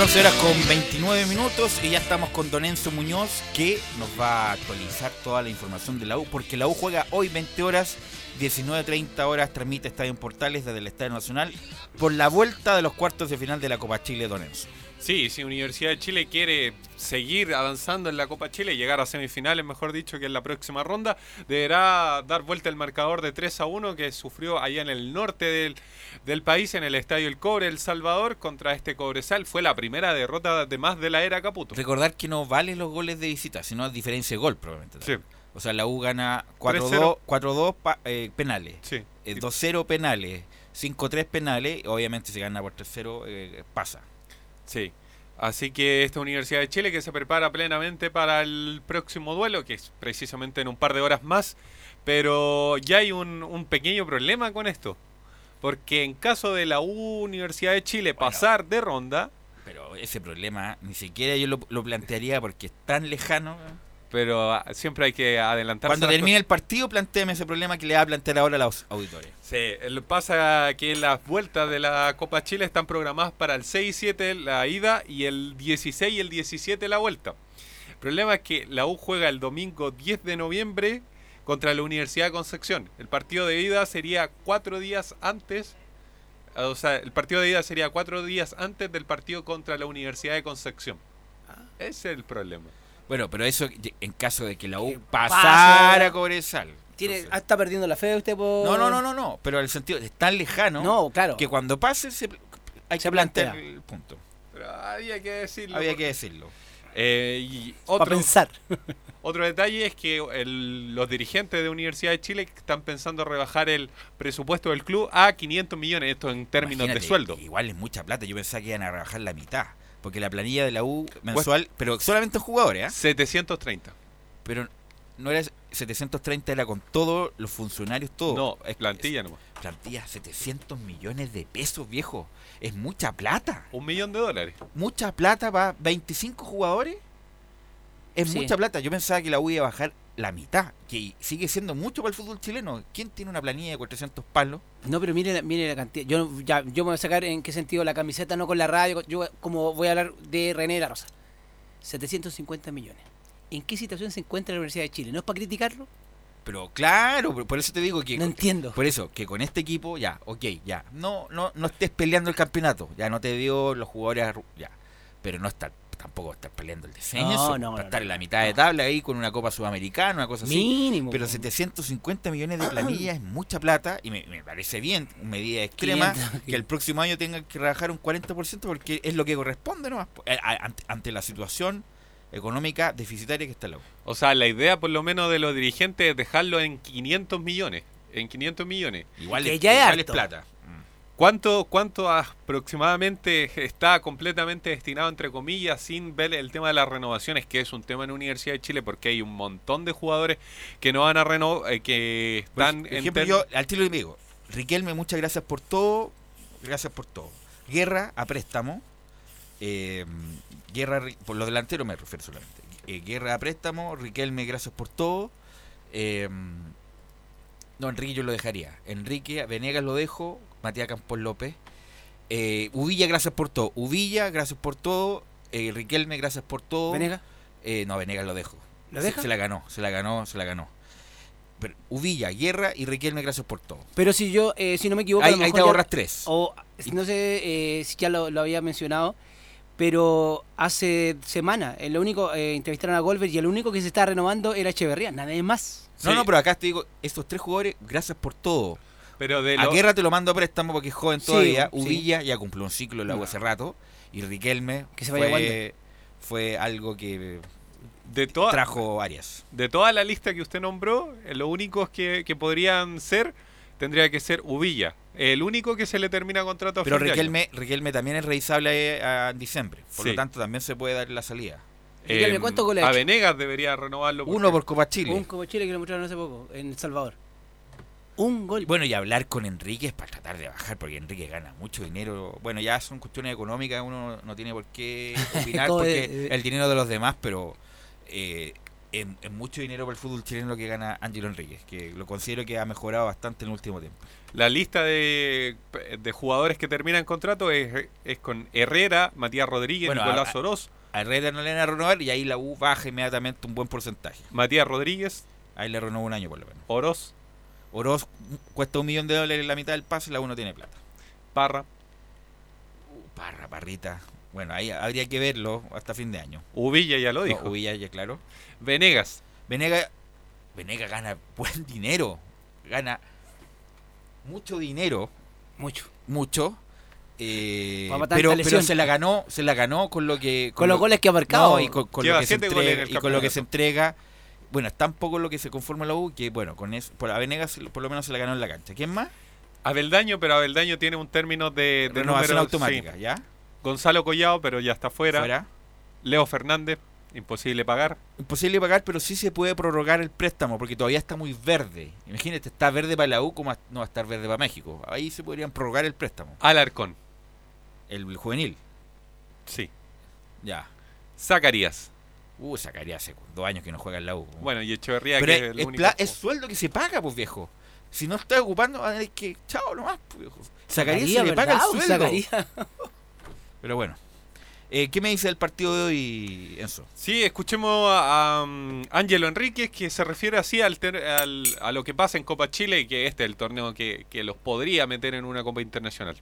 14 horas con 29 minutos y ya estamos con Don Enzo Muñoz que nos va a actualizar toda la información de la U porque la U juega hoy 20 horas, 19.30 horas transmite Estadio en Portales desde el Estadio Nacional por la vuelta de los cuartos de final de la Copa Chile Don Enzo. Sí, si Universidad de Chile quiere seguir avanzando en la Copa Chile, llegar a semifinales, mejor dicho, que en la próxima ronda, deberá dar vuelta el marcador de 3 a 1 que sufrió allá en el norte del, del país, en el Estadio El Cobre, El Salvador, contra este Cobresal. Fue la primera derrota de más de la era Caputo. Recordar que no valen los goles de visita, sino a diferencia de gol probablemente. Sí. O sea, la U gana 4-2 3-0. 4-2 pa- eh, penales, Sí. eh, 2-0 penales, 5-3 penales, obviamente si gana por 3-0 eh, pasa. Sí. Así que esta Universidad de Chile que se prepara plenamente para el próximo duelo, que es precisamente en un par de horas más, pero ya hay un, un pequeño problema con esto. Porque en caso de la Universidad de Chile pasar de ronda, Pero ese problema ni siquiera yo lo, lo plantearía porque es tan lejano. Pero ah, siempre hay que adelantarse. Cuando termine el partido, planteame ese problema que le va a plantear ahora a los auditores. Sí, pasa que las vueltas de la Copa Chile están programadas para el 6 y 7 la ida y el 16 y el 17 la vuelta. El problema es que la U juega el domingo 10 de noviembre contra la Universidad de Concepción. El partido de ida sería cuatro días antes, o sea, el partido de ida sería cuatro días antes del partido contra la Universidad de Concepción. Ese es el problema. Bueno, pero eso en caso de que la U pasara a Cobresal. Tiene, ah, ¿Está perdiendo la fe usted por...? No, no, no, no, no, pero el sentido es tan lejano No, claro. que cuando pase se, hay Se que plantear plantea. el punto. Pero había que decirlo. Había porque- que decirlo. Eh, y Para pensar. [LAUGHS] Otro detalle es que el- los dirigentes de Universidad de Chile están pensando rebajar el presupuesto del club a 500 millones, esto en términos Imagínate, de sueldo. Igual es mucha plata, yo pensaba que iban a rebajar la mitad. Porque la planilla de la U mensual, pero solamente en jugadores, ¿ah? 730. Pero no era 730, era con todos los funcionarios, todo. No, es plantilla nomás. Plantilla, 700 millones de pesos, viejo. Es mucha plata. Un millón de dólares. Mucha plata para 25 jugadores. Es Sí. mucha plata. Yo pensaba que la U iba a bajar la mitad, que sigue siendo mucho para el fútbol chileno. ¿Quién tiene una planilla de 400 palos? No, pero mire, la- mire la cantidad. Yo, ya, yo me voy a sacar en qué sentido la camiseta, no con la radio. Yo, como voy a hablar de René de la Rosa. 750 millones. ¿En qué situación se encuentra la Universidad de Chile? ¿No es para criticarlo? Pero claro, por- eso te digo que No entiendo. Por eso, que con este equipo, ya, ok, ya. No, no, no estés peleando el campeonato. Ya no te dio los jugadores, ya. Pero no estar, tampoco estar peleando el descenso. No, no, para no, estar no. en la mitad de tabla ahí con una Copa Sudamericana, una cosa así. Mínimo. Pero 750 millones de planilla es mucha plata y me, me parece bien, una medida extrema, 500. que el próximo año tengan que rebajar un 40% porque es lo que corresponde nomás, eh, ante, ante la situación económica deficitaria que está la U. O sea, la idea por lo menos de los dirigentes es dejarlo en 500 millones. En 500 millones. Igual, Que es, ya es igual es harto. plata. ¿Cuánto, ¿Cuánto aproximadamente está completamente destinado, entre comillas, sin ver el tema de las renovaciones, que es un tema en la Universidad de Chile, porque hay un montón de jugadores que no van a renovar, que Por están en ejemplo, ter- yo al tiro le digo, Riquelme, muchas gracias por todo, gracias por todo. Guerra a préstamo, eh, Guerra por los delanteros me refiero solamente. Eh, Guerra a préstamo, Riquelme, gracias por todo. eh, no, Enrique yo lo dejaría. Enrique, Venegas lo dejo, Matías Campos López. Eh, Uvilla, gracias por todo. Uvilla, gracias por todo. Eh, Riquelme, gracias por todo. ¿Venega? Eh, no, Venegas lo dejo. ¿Lo Se- deja? Se, la ganó, se la ganó, se la ganó. Pero Uvilla, Guerra y Riquelme, gracias por todo. Pero si yo, eh, si no me equivoco... a Ahí, mejor te ya- ahorras tres. O no sé eh, si ya lo, lo había mencionado, pero hace semana el único eh, entrevistaron a Golver y el único que se está renovando era Echeverría, nada más. No, Sí. no, pero acá te digo, estos tres jugadores, gracias por todo. Pero de A lo- Guerra te lo mando a préstamo porque es joven Sí, todavía. sí. Uvilla ya cumplió un ciclo en la U hace rato. Y Riquelme Que se vaya fue, algo que de, toda, trajo Arias. de toda la lista que usted nombró, eh, los únicos que, que podrían ser, tendría que ser Uvilla. El único que se le termina contrato a Pero. Riquelme, Riquelme también es revisable eh, a- en diciembre. Por Sí. lo tanto, también se puede dar la salida. Em, ¿cuántos goles ha A hecho? Venegas debería renovarlo. Uno por Copa Chile. Un como Chile que lo mostraron hace poco, en El Salvador. Un gol. Bueno, y hablar con Enrique es para tratar de bajar, porque Enrique gana mucho dinero. Bueno, ya son cuestiones económicas, uno no tiene por qué [LAUGHS] opinar porque de- de- el dinero de los demás, pero eh, es, es mucho dinero para el fútbol chileno lo que gana Ángelo Enríquez, que lo considero que ha mejorado bastante en el último tiempo. La lista de, de jugadores que terminan contrato es, es con Herrera, Matías Rodríguez, Bueno, Nicolás a- Oroz, A Herrera no le van a renovar y ahí la U baja inmediatamente un buen porcentaje. Matías Rodríguez, Ahí le renueva un año por lo menos. Oroz, Oroz cuesta un millón de dólares la mitad del pase y la U no tiene plata. Parra, Parra, parrita. Bueno, ahí habría que verlo hasta fin de año. Uvilla, ya lo No, dijo. Uvilla, ya claro. Venegas, Venega, Venega gana buen dinero. Gana mucho dinero, Mucho. mucho. Eh, pero, pero se la ganó, se la ganó con lo que Con los lo- goles que ha marcado. no, y con, lo que se entrega, y con lo que se entrega. Bueno, es tan poco lo que se conforma la U que bueno, con eso, por a Venegas por lo menos se la ganó en la cancha. ¿Quién más? Abeldaño, pero Abeldaño tiene un término de, de Renovación número- automática, sí. ¿ya? Gonzalo Collado, pero ya está fuera. Fuera. Leo Fernández, imposible pagar. Imposible pagar, pero sí se puede prorrogar el préstamo porque todavía está muy verde. Imagínate, está verde para la U como no va a estar verde para México. Ahí se podrían prorrogar el préstamo. Alarcón, El juvenil, sí. ya. Zacarías, Uh, sacaría hace dos años que no juega en la U. Bueno, y Echeverría Pero que es, es el es único. es sueldo que se paga, pues viejo. Si no está ocupando, va a tener que. Chao nomás, pues viejo. Zacarías se le paga el sueldo. Zacarías. Pero bueno. Eh, ¿Qué me dice del partido de hoy, Enzo? Sí, escuchemos a, a, um, Ángelo Enríquez que se refiere así al, ter- al- a lo que pasa en Copa Chile y que este es el torneo que, que los podría meter en una Copa Internacional.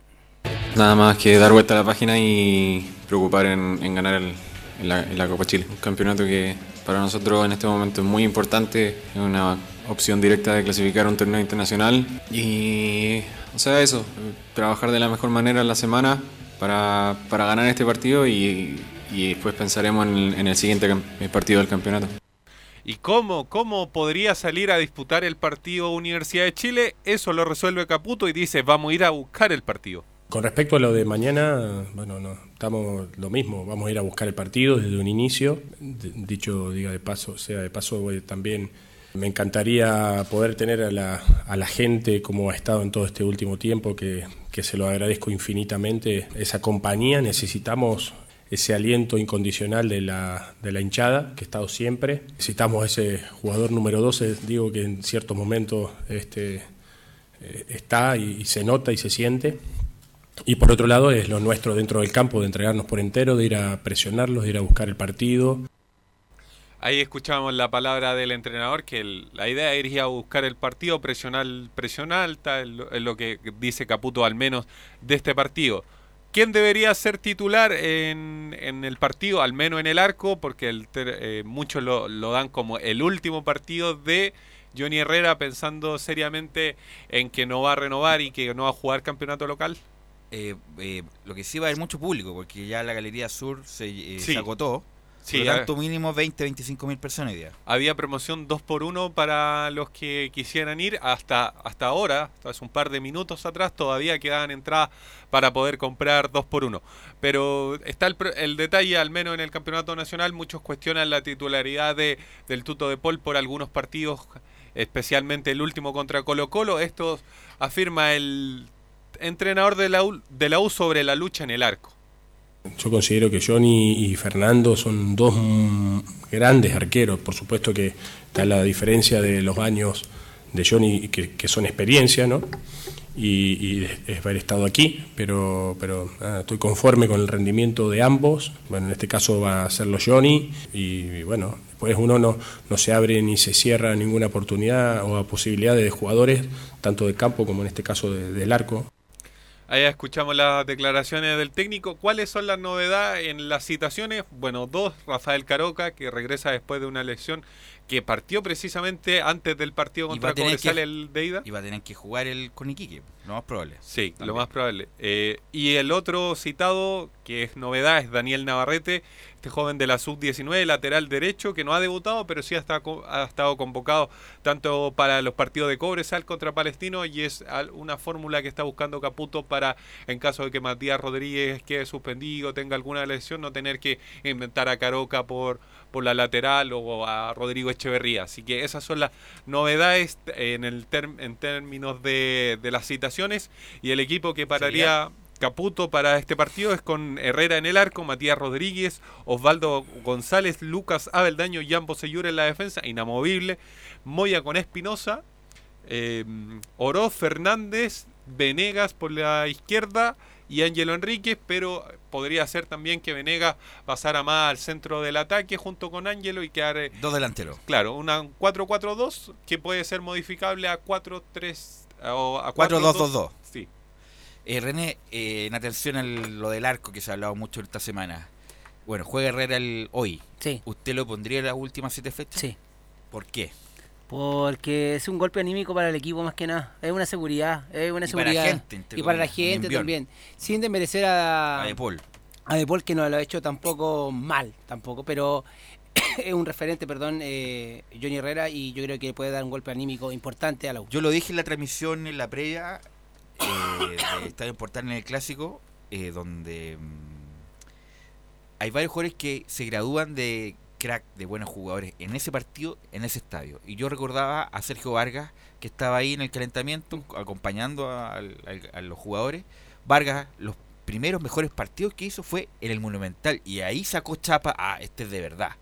Nada más que dar vuelta a la página y preocupar en, ganar en, la, Copa Chile. Un campeonato que para nosotros en este momento es muy importante, es una opción directa de clasificar un torneo internacional y, o sea, eso, trabajar de la mejor manera en la semana para, para ganar este partido y, después pensaremos en el, en el siguiente partido del campeonato. ¿Y cómo, cómo podría salir a disputar el partido Universidad de Chile? Eso lo resuelve Caputo y dice, vamos a ir a buscar el partido. Con respecto a lo de mañana, bueno, no, estamos lo mismo, vamos a ir a buscar el partido desde un inicio. Dicho diga de paso, sea de paso, eh, también me encantaría poder tener a la, gente como ha estado en todo este último tiempo, que, se lo agradezco infinitamente, esa compañía, necesitamos ese aliento incondicional de la, de la hinchada, que ha estado siempre. Necesitamos ese jugador número 12, digo que en ciertos momentos este, eh, está y se nota y se siente. Y por otro lado es lo nuestro dentro del campo, de entregarnos por entero, de ir a presionarlos, de ir a buscar el partido. Ahí escuchamos la palabra del entrenador, que la idea es ir a buscar el partido, presionar, presión alta, es lo, que dice Caputo al menos de este partido. ¿Quién debería ser titular en, el partido, al menos en el arco? Porque el eh, muchos lo dan como el último partido de Johnny Herrera, pensando seriamente en que no va a renovar y que no va a jugar campeonato local. Eh, eh, lo que sí va a haber mucho público, porque ya la Galería Sur se, eh, Sí. se agotó. Sí, por ya- lo tanto, mínimo 20, 25 mil personas hoy día. Había promoción 2 por 1 para los que quisieran ir. Hasta, hasta ahora, hasta hace un par de minutos atrás, todavía quedaban entradas para poder comprar 2 por 1 Pero está el, el detalle, al menos en el campeonato nacional, muchos cuestionan la titularidad de, del Tuto de Paul por algunos partidos, especialmente el último contra Colo Colo. Esto afirma el entrenador de la, U, de la U sobre la lucha en el arco. Yo considero que Johnny y Fernando son dos grandes arqueros. Por supuesto que está la diferencia de los años de Johnny, que, son experiencia, ¿no? Y, es haber estado aquí, pero, pero estoy conforme con el rendimiento de ambos. Bueno, en este caso va a serlo Johnny y, bueno, después uno no, no se abre ni se cierra ninguna oportunidad o posibilidad de jugadores, tanto de campo como en este caso de- del arco. Ahí escuchamos las declaraciones del técnico. ¿Cuáles son las novedades en las citaciones? Bueno, dos, Rafael Caroca, que regresa después de una lesión que partió precisamente antes del partido contra Cobresal que- el de ida. Y va a tener que jugar el con Iquique, lo más probable. Sí, lo más probable. Eh, y el otro citado, que es novedad, es Daniel Navarrete, este joven de la sub-19, lateral derecho, que no ha debutado, pero sí ha estado, ha estado convocado tanto para los partidos de Cobresal contra Palestino y es una fórmula que está buscando Caputo para, en caso de que Matías Rodríguez quede suspendido, tenga alguna lesión, no tener que inventar a Caroca por, por la lateral o a Rodrigo Echeverría. Así que esas son las novedades en, el en términos de, de las citaciones y el equipo que pararía Caputo para este partido es con Herrera en el arco, Matías Rodríguez, Osvaldo González, Lucas Abeldaño y ambos Seyura en la defensa, inamovible, Moya con Espinosa, eh, Oroz Fernández, Venegas por la izquierda y Ángelo Enríquez, pero podría ser también que Venegas pasara más al centro del ataque junto con Ángelo y quedar... eh, Dos delanteros. Claro, una 4-4-2 que puede ser modificable a 4-3 o a 4-2-2-2. Sí. Eh, René, eh, en atención a lo del arco que se ha hablado mucho esta semana. Bueno, juega Herrera el, hoy. Sí. ¿Usted lo pondría en las últimas siete fechas? Sí. ¿Por qué? Porque es un golpe anímico para el equipo más que nada. Es una seguridad. Es una Y para la seguridad. gente, entre y para la gente también. Sin desmerecer a, A De Paul. a De Paul, que no lo ha hecho tampoco mal, tampoco. Pero [COUGHS] es un referente, perdón, eh, Johnny Herrera. Y yo creo que puede dar un golpe anímico importante a la U. Yo lo dije en la transmisión, en la previa, eh, Estadio Portal en el Clásico, eh, donde mm, hay varios jugadores que se gradúan de crack, de buenos jugadores, en ese partido, en ese estadio. Y yo recordaba a Sergio Vargas, que estaba ahí en el calentamiento, acompañando a, a los jugadores. Vargas, los primeros mejores partidos que hizo fue en el Monumental, y ahí sacó chapa, ah, este es de verdad.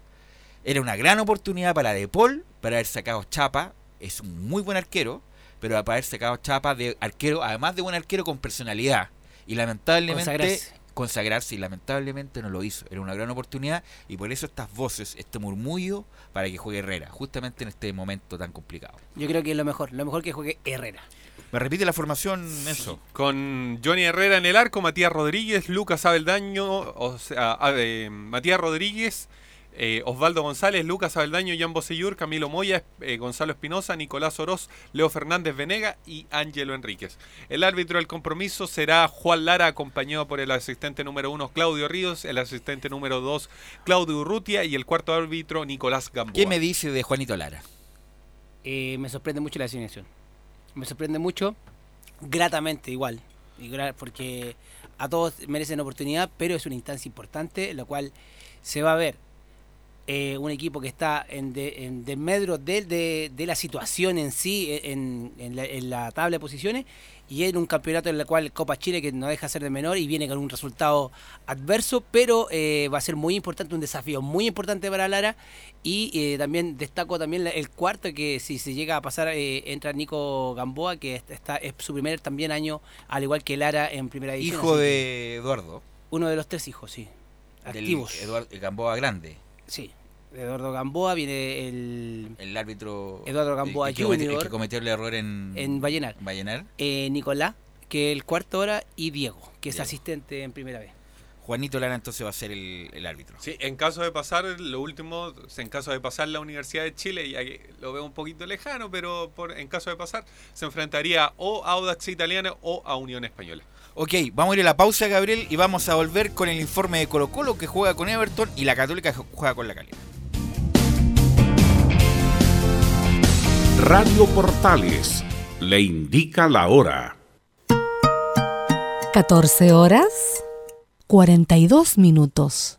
Era una gran oportunidad para De Paul, para haber sacado Chapa, es un muy buen arquero, pero para haber sacado Chapa de arquero, además de buen arquero con personalidad. Y lamentablemente Consagrarse. y lamentablemente no lo hizo. Era una gran oportunidad y por eso estas voces, este murmullo para que juegue Herrera, justamente en este momento tan complicado. Yo creo que es lo mejor, lo mejor que juegue Herrera. ¿Me repite la formación, Enzo? Con Johnny Herrera en el arco, Matías Rodríguez, Lucas Abeldaño, o sea, a- eh, Matías Rodríguez, eh, Osvaldo González, Lucas Abeldaño, Jan Bosellur, Camilo Moya, eh, Gonzalo Espinosa, Nicolás Oroz, Leo Fernández Venega y Ángelo Enríquez. El árbitro del compromiso será Juan Lara, acompañado por el asistente número uno Claudio Ríos, el asistente número dos Claudio Urrutia y el cuarto árbitro Nicolás Gamboa. ¿Qué me dice de Juanito Lara? Eh, me sorprende mucho la designación. Me sorprende mucho, gratamente igual, porque a todos merecen oportunidad, pero es una instancia importante, lo cual se va a ver eh, un equipo que está en, de, en desmedro de, de, de la situación en sí, en, en la, en la tabla de posiciones, y en un campeonato en el cual Copa Chile que no deja de ser de menor y viene con un resultado adverso, pero eh, va a ser muy importante, un desafío muy importante para Lara. Y eh, también destaco también el cuarto, que si se llega a pasar, eh, entra Nico Gamboa, que est- está, es su primer también año, al igual que Lara en primera división. Hijo de Eduardo. Uno de los tres hijos, sí. del Activos. Eduardo Gamboa Grande. Sí. de Eduardo Gamboa viene el, El árbitro. Eduardo Gamboa el que, cometió- el Junior. que cometió el error en. en Vallenar. Vallenar. eh, Nicolás, que es el cuarto hora, y Diego, que es Diego. asistente en primera vez. Juanito Lara entonces va a ser el, el árbitro. Sí, en caso de pasar, lo último, en caso de pasar la Universidad de Chile, ya que lo veo un poquito lejano, pero por, en caso de pasar, se enfrentaría o a Audax Italiana o a Unión Española. Ok, vamos a ir a la pausa, Gabriel, y vamos a volver con el informe de Colo Colo que juega con Everton y la Católica que juega con la Calera. Radio Portales le indica la hora. 14 horas 42 minutos.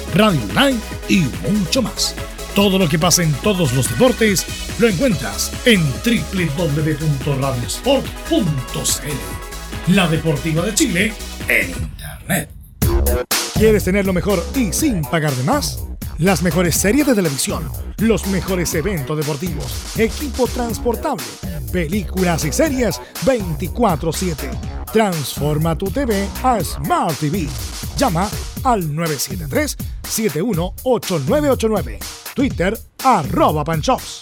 radio online y mucho más. Todo lo que pasa en todos los deportes lo encuentras en www.radiosport.cl. La Deportiva de Chile en Internet. ¿Quieres tener lo mejor y sin pagar de más? Las mejores series de televisión, los mejores eventos deportivos, equipo transportable, películas y series 24/7. Transforma tu TV a Smart TV. Llama al 973-718989. Twitter arroba panchops.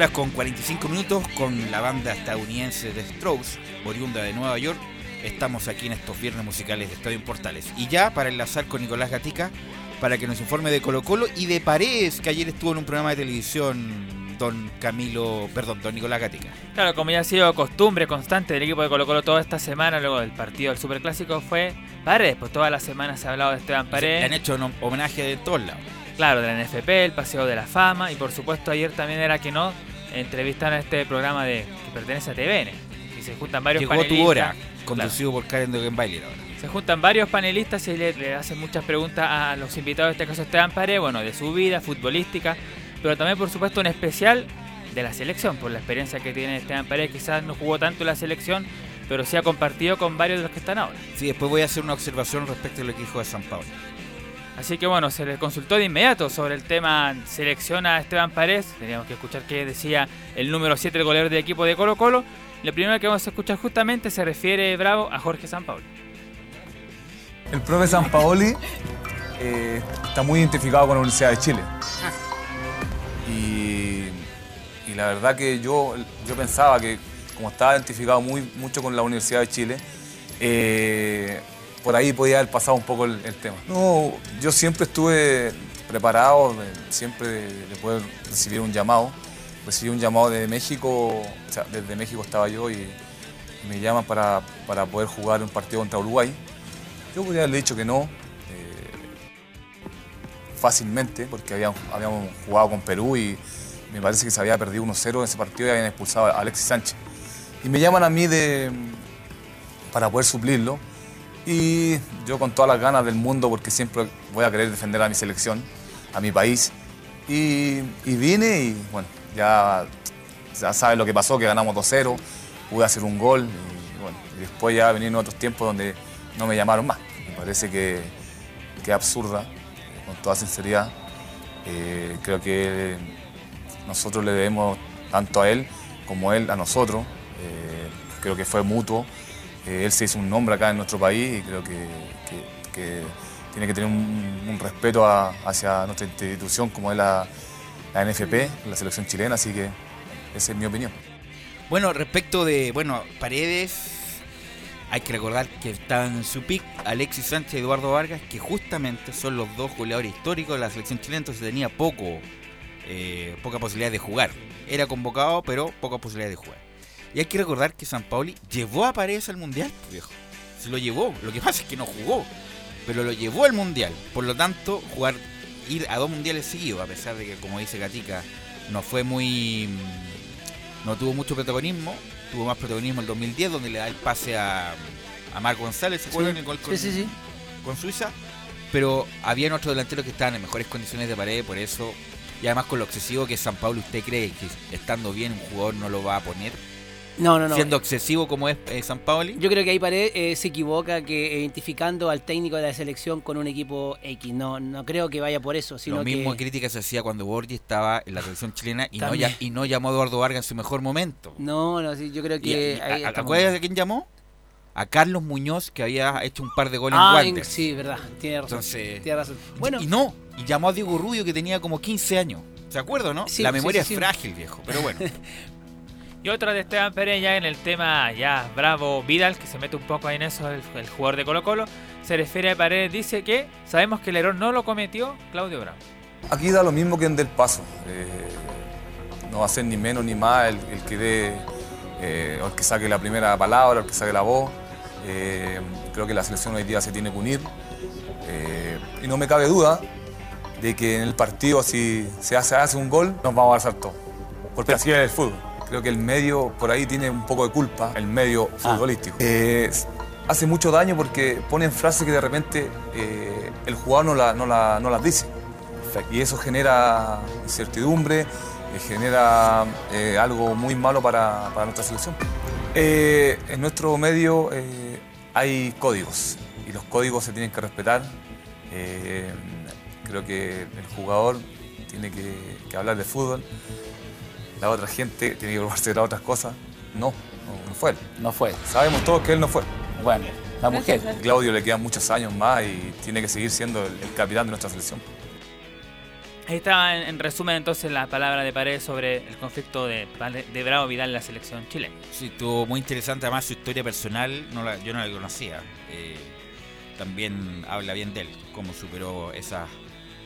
Horas con 45 minutos con la banda estadounidense de Strokes, oriunda de Nueva York. Estamos aquí en estos viernes musicales de Estadio en Portales. Y ya para enlazar con Nicolás Gatica, para que nos informe de Colo Colo y de Paredes, que ayer estuvo en un programa de televisión, don Camilo, perdón, don Nicolás Gatica. Claro, como ya ha sido costumbre constante del equipo de Colo Colo toda esta semana, luego del partido del Superclásico, fue Paredes. Pues toda la semana se ha hablado de Esteban Le Paredes. han hecho un homenaje de todos lados. Claro, de la NFP, el Paseo de la Fama y por supuesto ayer también era que no entrevistan a este programa de que pertenece a TVN. Y se juntan varios Llegó panelistas. tu hora, Claro. conducido por Karen Dogenbailer ahora. Se juntan varios panelistas y le, le hacen muchas preguntas a los invitados, en este caso Esteban Paredes, bueno, de su vida futbolística, pero también por supuesto un especial de la selección, por la experiencia que tiene Esteban Paredes, quizás no jugó tanto en la selección, pero sí ha compartido con varios de los que están ahora. Sí, después voy a hacer una observación respecto a lo que dijo de San Pablo. Así que bueno, se le consultó de inmediato sobre el tema selección a Esteban Paredes. Teníamos que escuchar qué decía el número 7 del goleador del equipo de Colo Colo. Lo primero que vamos a escuchar justamente se refiere, Bravo, a Jorge Sampaoli. El profe San Paoli eh, está muy identificado con la Universidad de Chile. Y, y la verdad que yo, yo pensaba que como estaba identificado muy, mucho con la Universidad de Chile, eh, por ahí podía haber pasado un poco el, tema. No, yo siempre estuve preparado, siempre de, de poder recibir un llamado. Recibí un llamado de México, o sea, desde México estaba yo y me llaman para, para poder jugar un partido contra Uruguay. Yo podría haberle dicho que no, eh, fácilmente, porque habíamos, habíamos jugado con Perú y me parece que se había perdido 1-0 en ese partido y habían expulsado a Alexis Sánchez. Y me llaman a mí de, para poder suplirlo. Y yo con todas las ganas del mundo, porque siempre voy a querer defender a mi selección, a mi país. Y, vine y bueno, ya, ya sabes lo que pasó, que ganamos 2-0, pude hacer un gol y bueno, y después ya vinieron otros tiempos donde no me llamaron más. Me parece que, que absurda, con toda sinceridad. Eh, creo que nosotros le debemos tanto a él como él a nosotros. Eh, creo que fue mutuo. Eh, él se hizo un nombre acá en nuestro país y creo que, tiene que tener un, respeto hacia nuestra institución como es la, NFP, la selección chilena, así que esa es mi opinión. Bueno, respecto de, bueno, Paredes, hay que recordar que estaban en su pick Alexis Sánchez y Eduardo Vargas, que justamente son los dos goleadores históricos de la selección chilena, entonces tenía poco, eh, poca posibilidad de jugar. Era convocado, pero poca posibilidad de jugar. Y hay que recordar que San Paoli llevó a Paredes al Mundial, pues, viejo. Se lo llevó. Lo que pasa es que no jugó, pero lo llevó al Mundial. Por lo tanto, jugar, ir a dos Mundiales seguidos, a pesar de que, como dice Gatica, no fue muy no tuvo mucho protagonismo, tuvo más protagonismo el 2010 donde le da el pase a, a Marco González, ¿se acuerdan? Gol con, Sí, sí, sí. con Suiza, pero había otros delanteros que estaban en mejores condiciones de pared, por eso, y además con lo excesivo que San Pablo, ¿usted cree que estando bien un jugador no lo va a poner? No, no, no. Siendo excesivo como es eh, San Paoli. Yo creo que ahí Paredes eh, se equivoca que eh, identificando al técnico de la selección con un equipo X. No, no creo que vaya por eso, sino Lo mismo que... crítica se hacía cuando Borgi estaba en la selección chilena y no, También. ya, y no llamó a Eduardo Vargas en su mejor momento. No, no, sí, yo creo que... y- ahí a- ¿Acuerdas de quién llamó? A Carlos Muñoz, que había hecho un par de goles Ah, en en- Wanderers. sí, verdad, tiene razón. Entonces, tiene razón. Bueno, y no, y llamó a Diego Rubio que tenía como 15 años. ¿Se acuerdan, no? Sí, la memoria sí, sí. es frágil, viejo, pero bueno. [LAUGHS] Y otra de Esteban Pérez ya en el tema ya Bravo Vidal, que se mete un poco ahí en eso, el, el jugador de Colo Colo, se refiere a Paredes, dice que sabemos que el error no lo cometió Claudio Bravo. Aquí da lo mismo que en Del Paso. Eh, no va a ser ni menos ni más el, el que dé, eh, o el que saque la primera palabra, o el que saque la voz. Eh, creo que la selección hoy día se tiene que unir. Eh, y no me cabe duda de que en el partido, si se hace, hace un gol, nos vamos a abrazar todos. Porque así es el fútbol. Creo que el medio por ahí tiene un poco de culpa, el medio futbolístico. Eh, hace mucho daño porque ponen frases que de repente eh, el jugador no, la- no la- no las dice. Y eso genera incertidumbre, eh, genera eh, algo muy malo para, para nuestra selección. Eh, en nuestro medio eh, hay códigos y los códigos se tienen que respetar. Creo que el jugador tiene que, que hablar de fútbol, la otra gente tiene que preocuparse de otras cosas. No, no, no fue él. No fue. Sabemos todos que él no fue. Bueno, la mujer. Claudio le quedan muchos años más y tiene que seguir siendo el, el capitán de nuestra selección. Ahí está en, en resumen entonces la palabra de Paredes sobre el conflicto de, de Bravo Vidal en la selección chilena. Sí, estuvo muy interesante además su historia personal, no la- yo no la conocía. Eh, también habla bien de él, cómo superó esas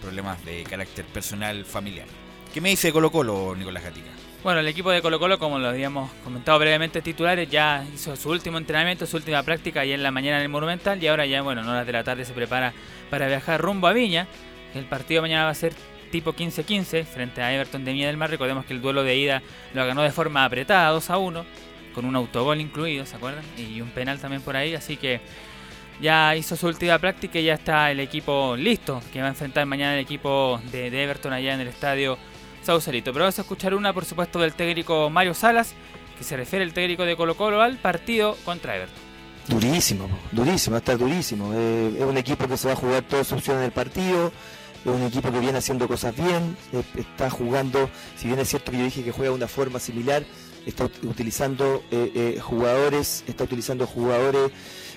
problemas de carácter personal familiar. ¿Qué me dice Colo Colo, Nicolás Gatica? Bueno, el equipo de Colo Colo, como lo habíamos comentado brevemente, titulares, ya hizo su último entrenamiento, su última práctica ayer en la mañana en el Monumental y ahora ya, bueno, en horas de la tarde se prepara para viajar rumbo a Viña. El partido mañana va a ser tipo 15-15 frente a Everton de Viña del Mar. Recordemos que el duelo de ida lo ganó de forma apretada, 2 a 1, con un autogol incluido, ¿se acuerdan? Y un penal también por ahí, así que ya hizo su última práctica y ya está el equipo listo, que va a enfrentar mañana el equipo de, de Everton allá en el estadio Sausalito. Pero vamos a escuchar una, por supuesto, del técnico Mario Salas, que se refiere el técnico de Colo Colo al partido contra Everton. Durísimo, durísimo, estar durísimo. Eh, es un equipo que se va a jugar todas sus opciones en el partido. Es un equipo que viene haciendo cosas bien. está jugando, si bien es cierto que yo dije que juega de una forma similar, está ut- utilizando eh, eh, jugadores, está utilizando jugadores.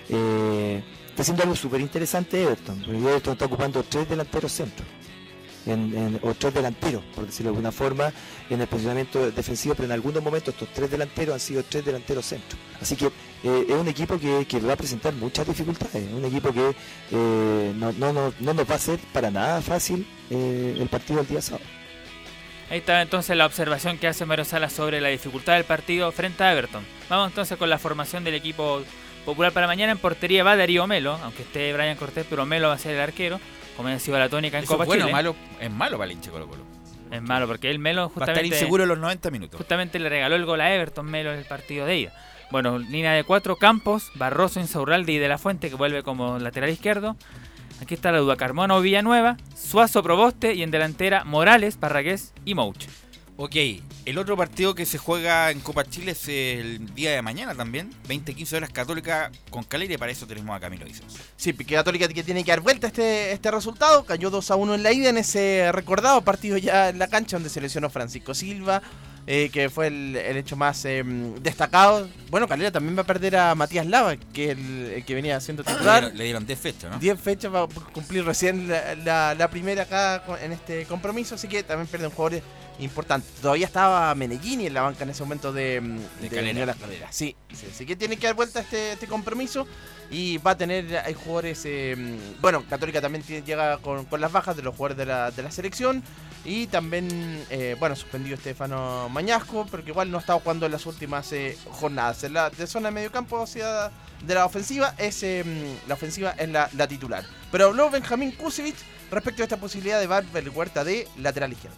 está haciendo algo súper interesante Everton. Porque Everton está ocupando tres delanteros centros. En, en- o tres delanteros, por decirlo de alguna forma, en el posicionamiento defensivo, pero en algunos momentos estos tres delanteros han sido tres delanteros centros. Así que eh, es un equipo que, que va a presentar muchas dificultades, un equipo que eh, no, no, no, no nos va a ser para nada fácil eh, el partido del día sábado. Ahí está entonces la observación que hace Mario Salas sobre la dificultad del partido frente a Everton. Vamos entonces con la formación del equipo popular para mañana. En portería va Darío Melo, aunque esté Brian Cortés, pero Melo va a ser el arquero, como ha sido la tónica en ¿Eso Copa es bueno Chile. malo? Es malo para el Colo Colo. Es malo porque el Melo Va a estar justamente, inseguro los 90 minutos. justamente le regaló el gol a Everton Melo en el partido de ida. Bueno, línea de cuatro campos, Barroso, Insaurralde y De La Fuente que vuelve como lateral izquierdo. Aquí está la duda Carmona o Villanueva, Suazo Proboste y en delantera Morales, Parragués y Mouch. Ok, el otro partido que se juega en Copa Chile es el día de mañana también, 20-15 horas Católica con Calera y para eso tenemos a Camilo Isas. Sí, Pique Católica que tiene que dar vuelta este, este resultado. Cayó 2 a 1 en la ida en ese recordado partido ya en la cancha donde se lesionó Francisco Silva, eh, que fue el, el hecho más eh, destacado. Bueno, Calera también va a perder a Matías Lava, que es el, el que venía siendo Le titular. le dieron 10 fechas, ¿no? 10 fechas va a cumplir recién la, la- la primera acá en este compromiso, así que también pierden jugadores importantes. Todavía estaba Meneghini en la banca en ese momento de, mm, de, Calera. Unión Las Calderas. Sí, sí, así que tiene que dar vuelta este, este compromiso y va a tener hay jugadores. eh, mm, bueno, Católica también tiene- llega con, con las bajas de los jugadores de la, de la selección y también, eh, bueno, suspendido Estefano Mañasco, pero que igual no ha estado jugando en las últimas eh, jornadas. En la de zona de medio campo hacia de la ofensiva, es, eh, la ofensiva es la, la titular. Pero habló Benjamín Kusevich respecto a esta posibilidad de Barbel Huerta de lateral izquierdo.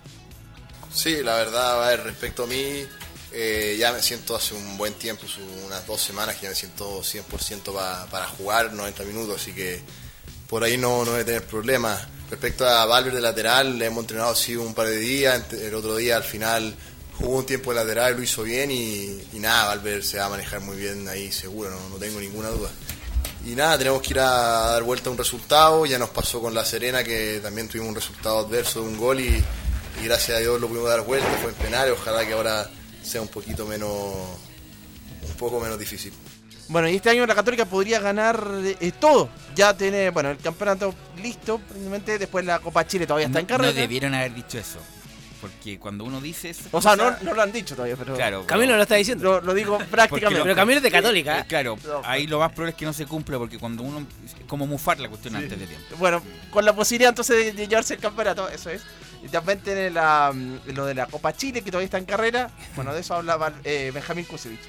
Sí, la verdad, respecto a mí, eh, ya me siento hace un buen tiempo, unas dos semanas que ya me siento 100% pa- para jugar 90 minutos, así que por ahí no, no voy a tener problemas. Respecto a Valver de lateral, le hemos entrenado así un par de días, el otro día al final jugó un tiempo de lateral, lo hizo bien y, y nada, Valver se va a manejar muy bien ahí seguro, no, no tengo ninguna duda. Y nada, tenemos que ir a dar vuelta a un resultado. Ya nos pasó con La Serena que también tuvimos un resultado adverso de un gol y, y gracias a Dios lo pudimos dar vuelta, fue en penal. Ojalá que ahora sea un poquito menos, un poco menos difícil. Bueno, y este año la Católica podría ganar eh, todo. Ya tiene, bueno, el campeonato listo, prácticamente. Después la Copa Chile todavía está en No carrera. debieron haber dicho eso. Porque cuando uno dice eso. O sea, no, no lo han dicho todavía, pero. Claro, Camilo lo está diciendo. Lo, lo digo [LAUGHS] prácticamente. Pero Camilo es de Católica, ¿eh? Claro, ahí lo más probable es que no se cumpla porque cuando uno. Es como mufar la cuestión antes de tiempo. Bueno, con la posibilidad entonces de, de llevarse el campeonato, eso es. También tiene la, mm, lo de la Copa Chile, que todavía está en carrera. Bueno, de eso hablaba eh, Benjamín Kusevich.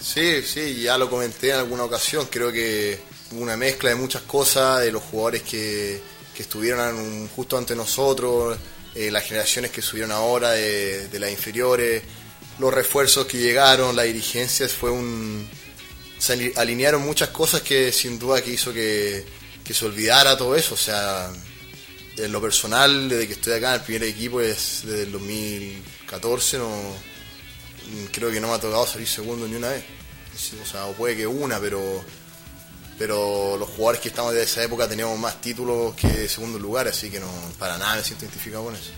Sí, sí, ya lo comenté en alguna ocasión. Creo que hubo una mezcla de muchas cosas, de los jugadores que, que estuvieron justo ante nosotros, eh, las generaciones que subieron ahora de, las inferiores, los refuerzos que llegaron, la dirigencia, fue un... Se ali- alinearon muchas cosas que sin duda que hizo que, que se olvidara todo eso. O sea, en lo personal, desde que estoy acá en el primer equipo, es desde el 2014, no, creo que no me ha tocado salir segundo ni una vez. O sea, puede que una, pero pero los jugadores que estamos de esa época teníamos más títulos que de segundo lugar, así que no para nada me siento identificado con eso.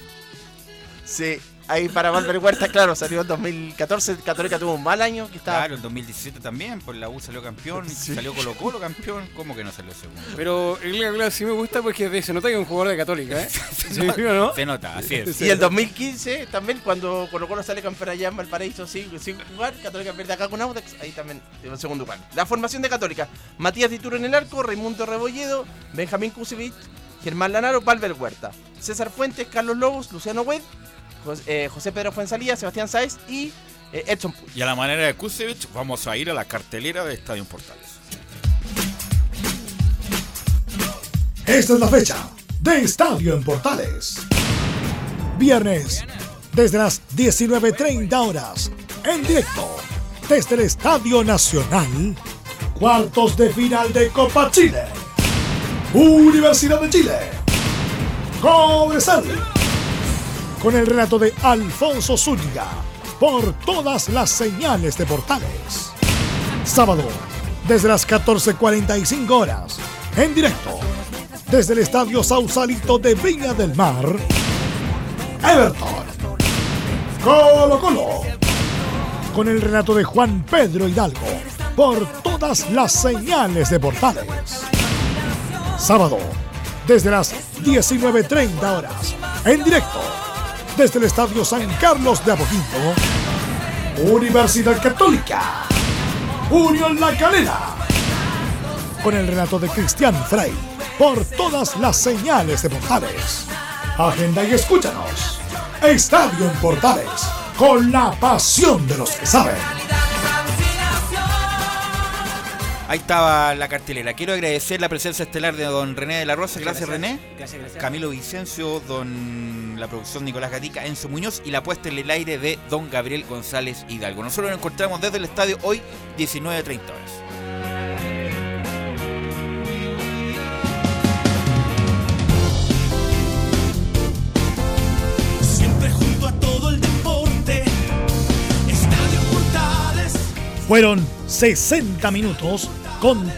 Sí, ahí para Valver Huerta, claro, salió en 2014. Católica tuvo un mal año. que estaba Claro, en 2017 también, por la U salió campeón, [LAUGHS] salió Colo Colo campeón, ¿cómo que no salió segundo? Pero el claro, sí me gusta porque se nota que es un jugador de Católica, ¿eh? [LAUGHS] ¿Sí, o no? Se nota, así es. Y el 2015 también, cuando Colo Colo sale campeón allá en Valparaíso sin, sin jugar, Católica pierde acá con Audax, ahí también en el segundo lugar. La formación de Católica, Matías Dituro en el arco, Raimundo Rebolledo, Benjamín Kusevich, Germán Lanaro, Valver Huerta, César Fuentes, Carlos Lobos, Luciano Wed, Eh, José Pedro Fuenzalía, Sebastián Sáez y eh, Edson Puch. Y a la manera de Kusevich, vamos a ir a la cartelera de Estadio Portales. Esta es la fecha de Estadio en Portales. Viernes, desde las 19.30 horas, en directo, desde el Estadio Nacional, cuartos de final de Copa Chile. Universidad de Chile. Cobresal. Con el relato de Alfonso Zúñiga, por todas las señales de Portales. Sábado, desde las 14.45 horas, en directo, desde el Estadio Sausalito de Viña del Mar, Everton, Colo Colo, con el relato de Juan Pedro Hidalgo, por todas las señales de Portales. Sábado, desde las 19.30 horas, en directo, desde el Estadio San Carlos de Apoquinto, Universidad Católica, Unión La Calera, con el relato de Cristian Frey, por todas las señales de Portales. Agenda y escúchanos. Estadio en Portales, con la pasión de los que saben. Ahí estaba la cartelera. Quiero agradecer la presencia estelar de don René de la Rosa. Gracias, René. Gracias, gracias. Camilo Vicencio, don la producción Nicolás Gatica, Enzo Muñoz y la puesta en el aire de don Gabriel González Hidalgo. Nosotros nos encontramos desde el estadio hoy, 19.30 horas. Fueron 60 minutos con todo.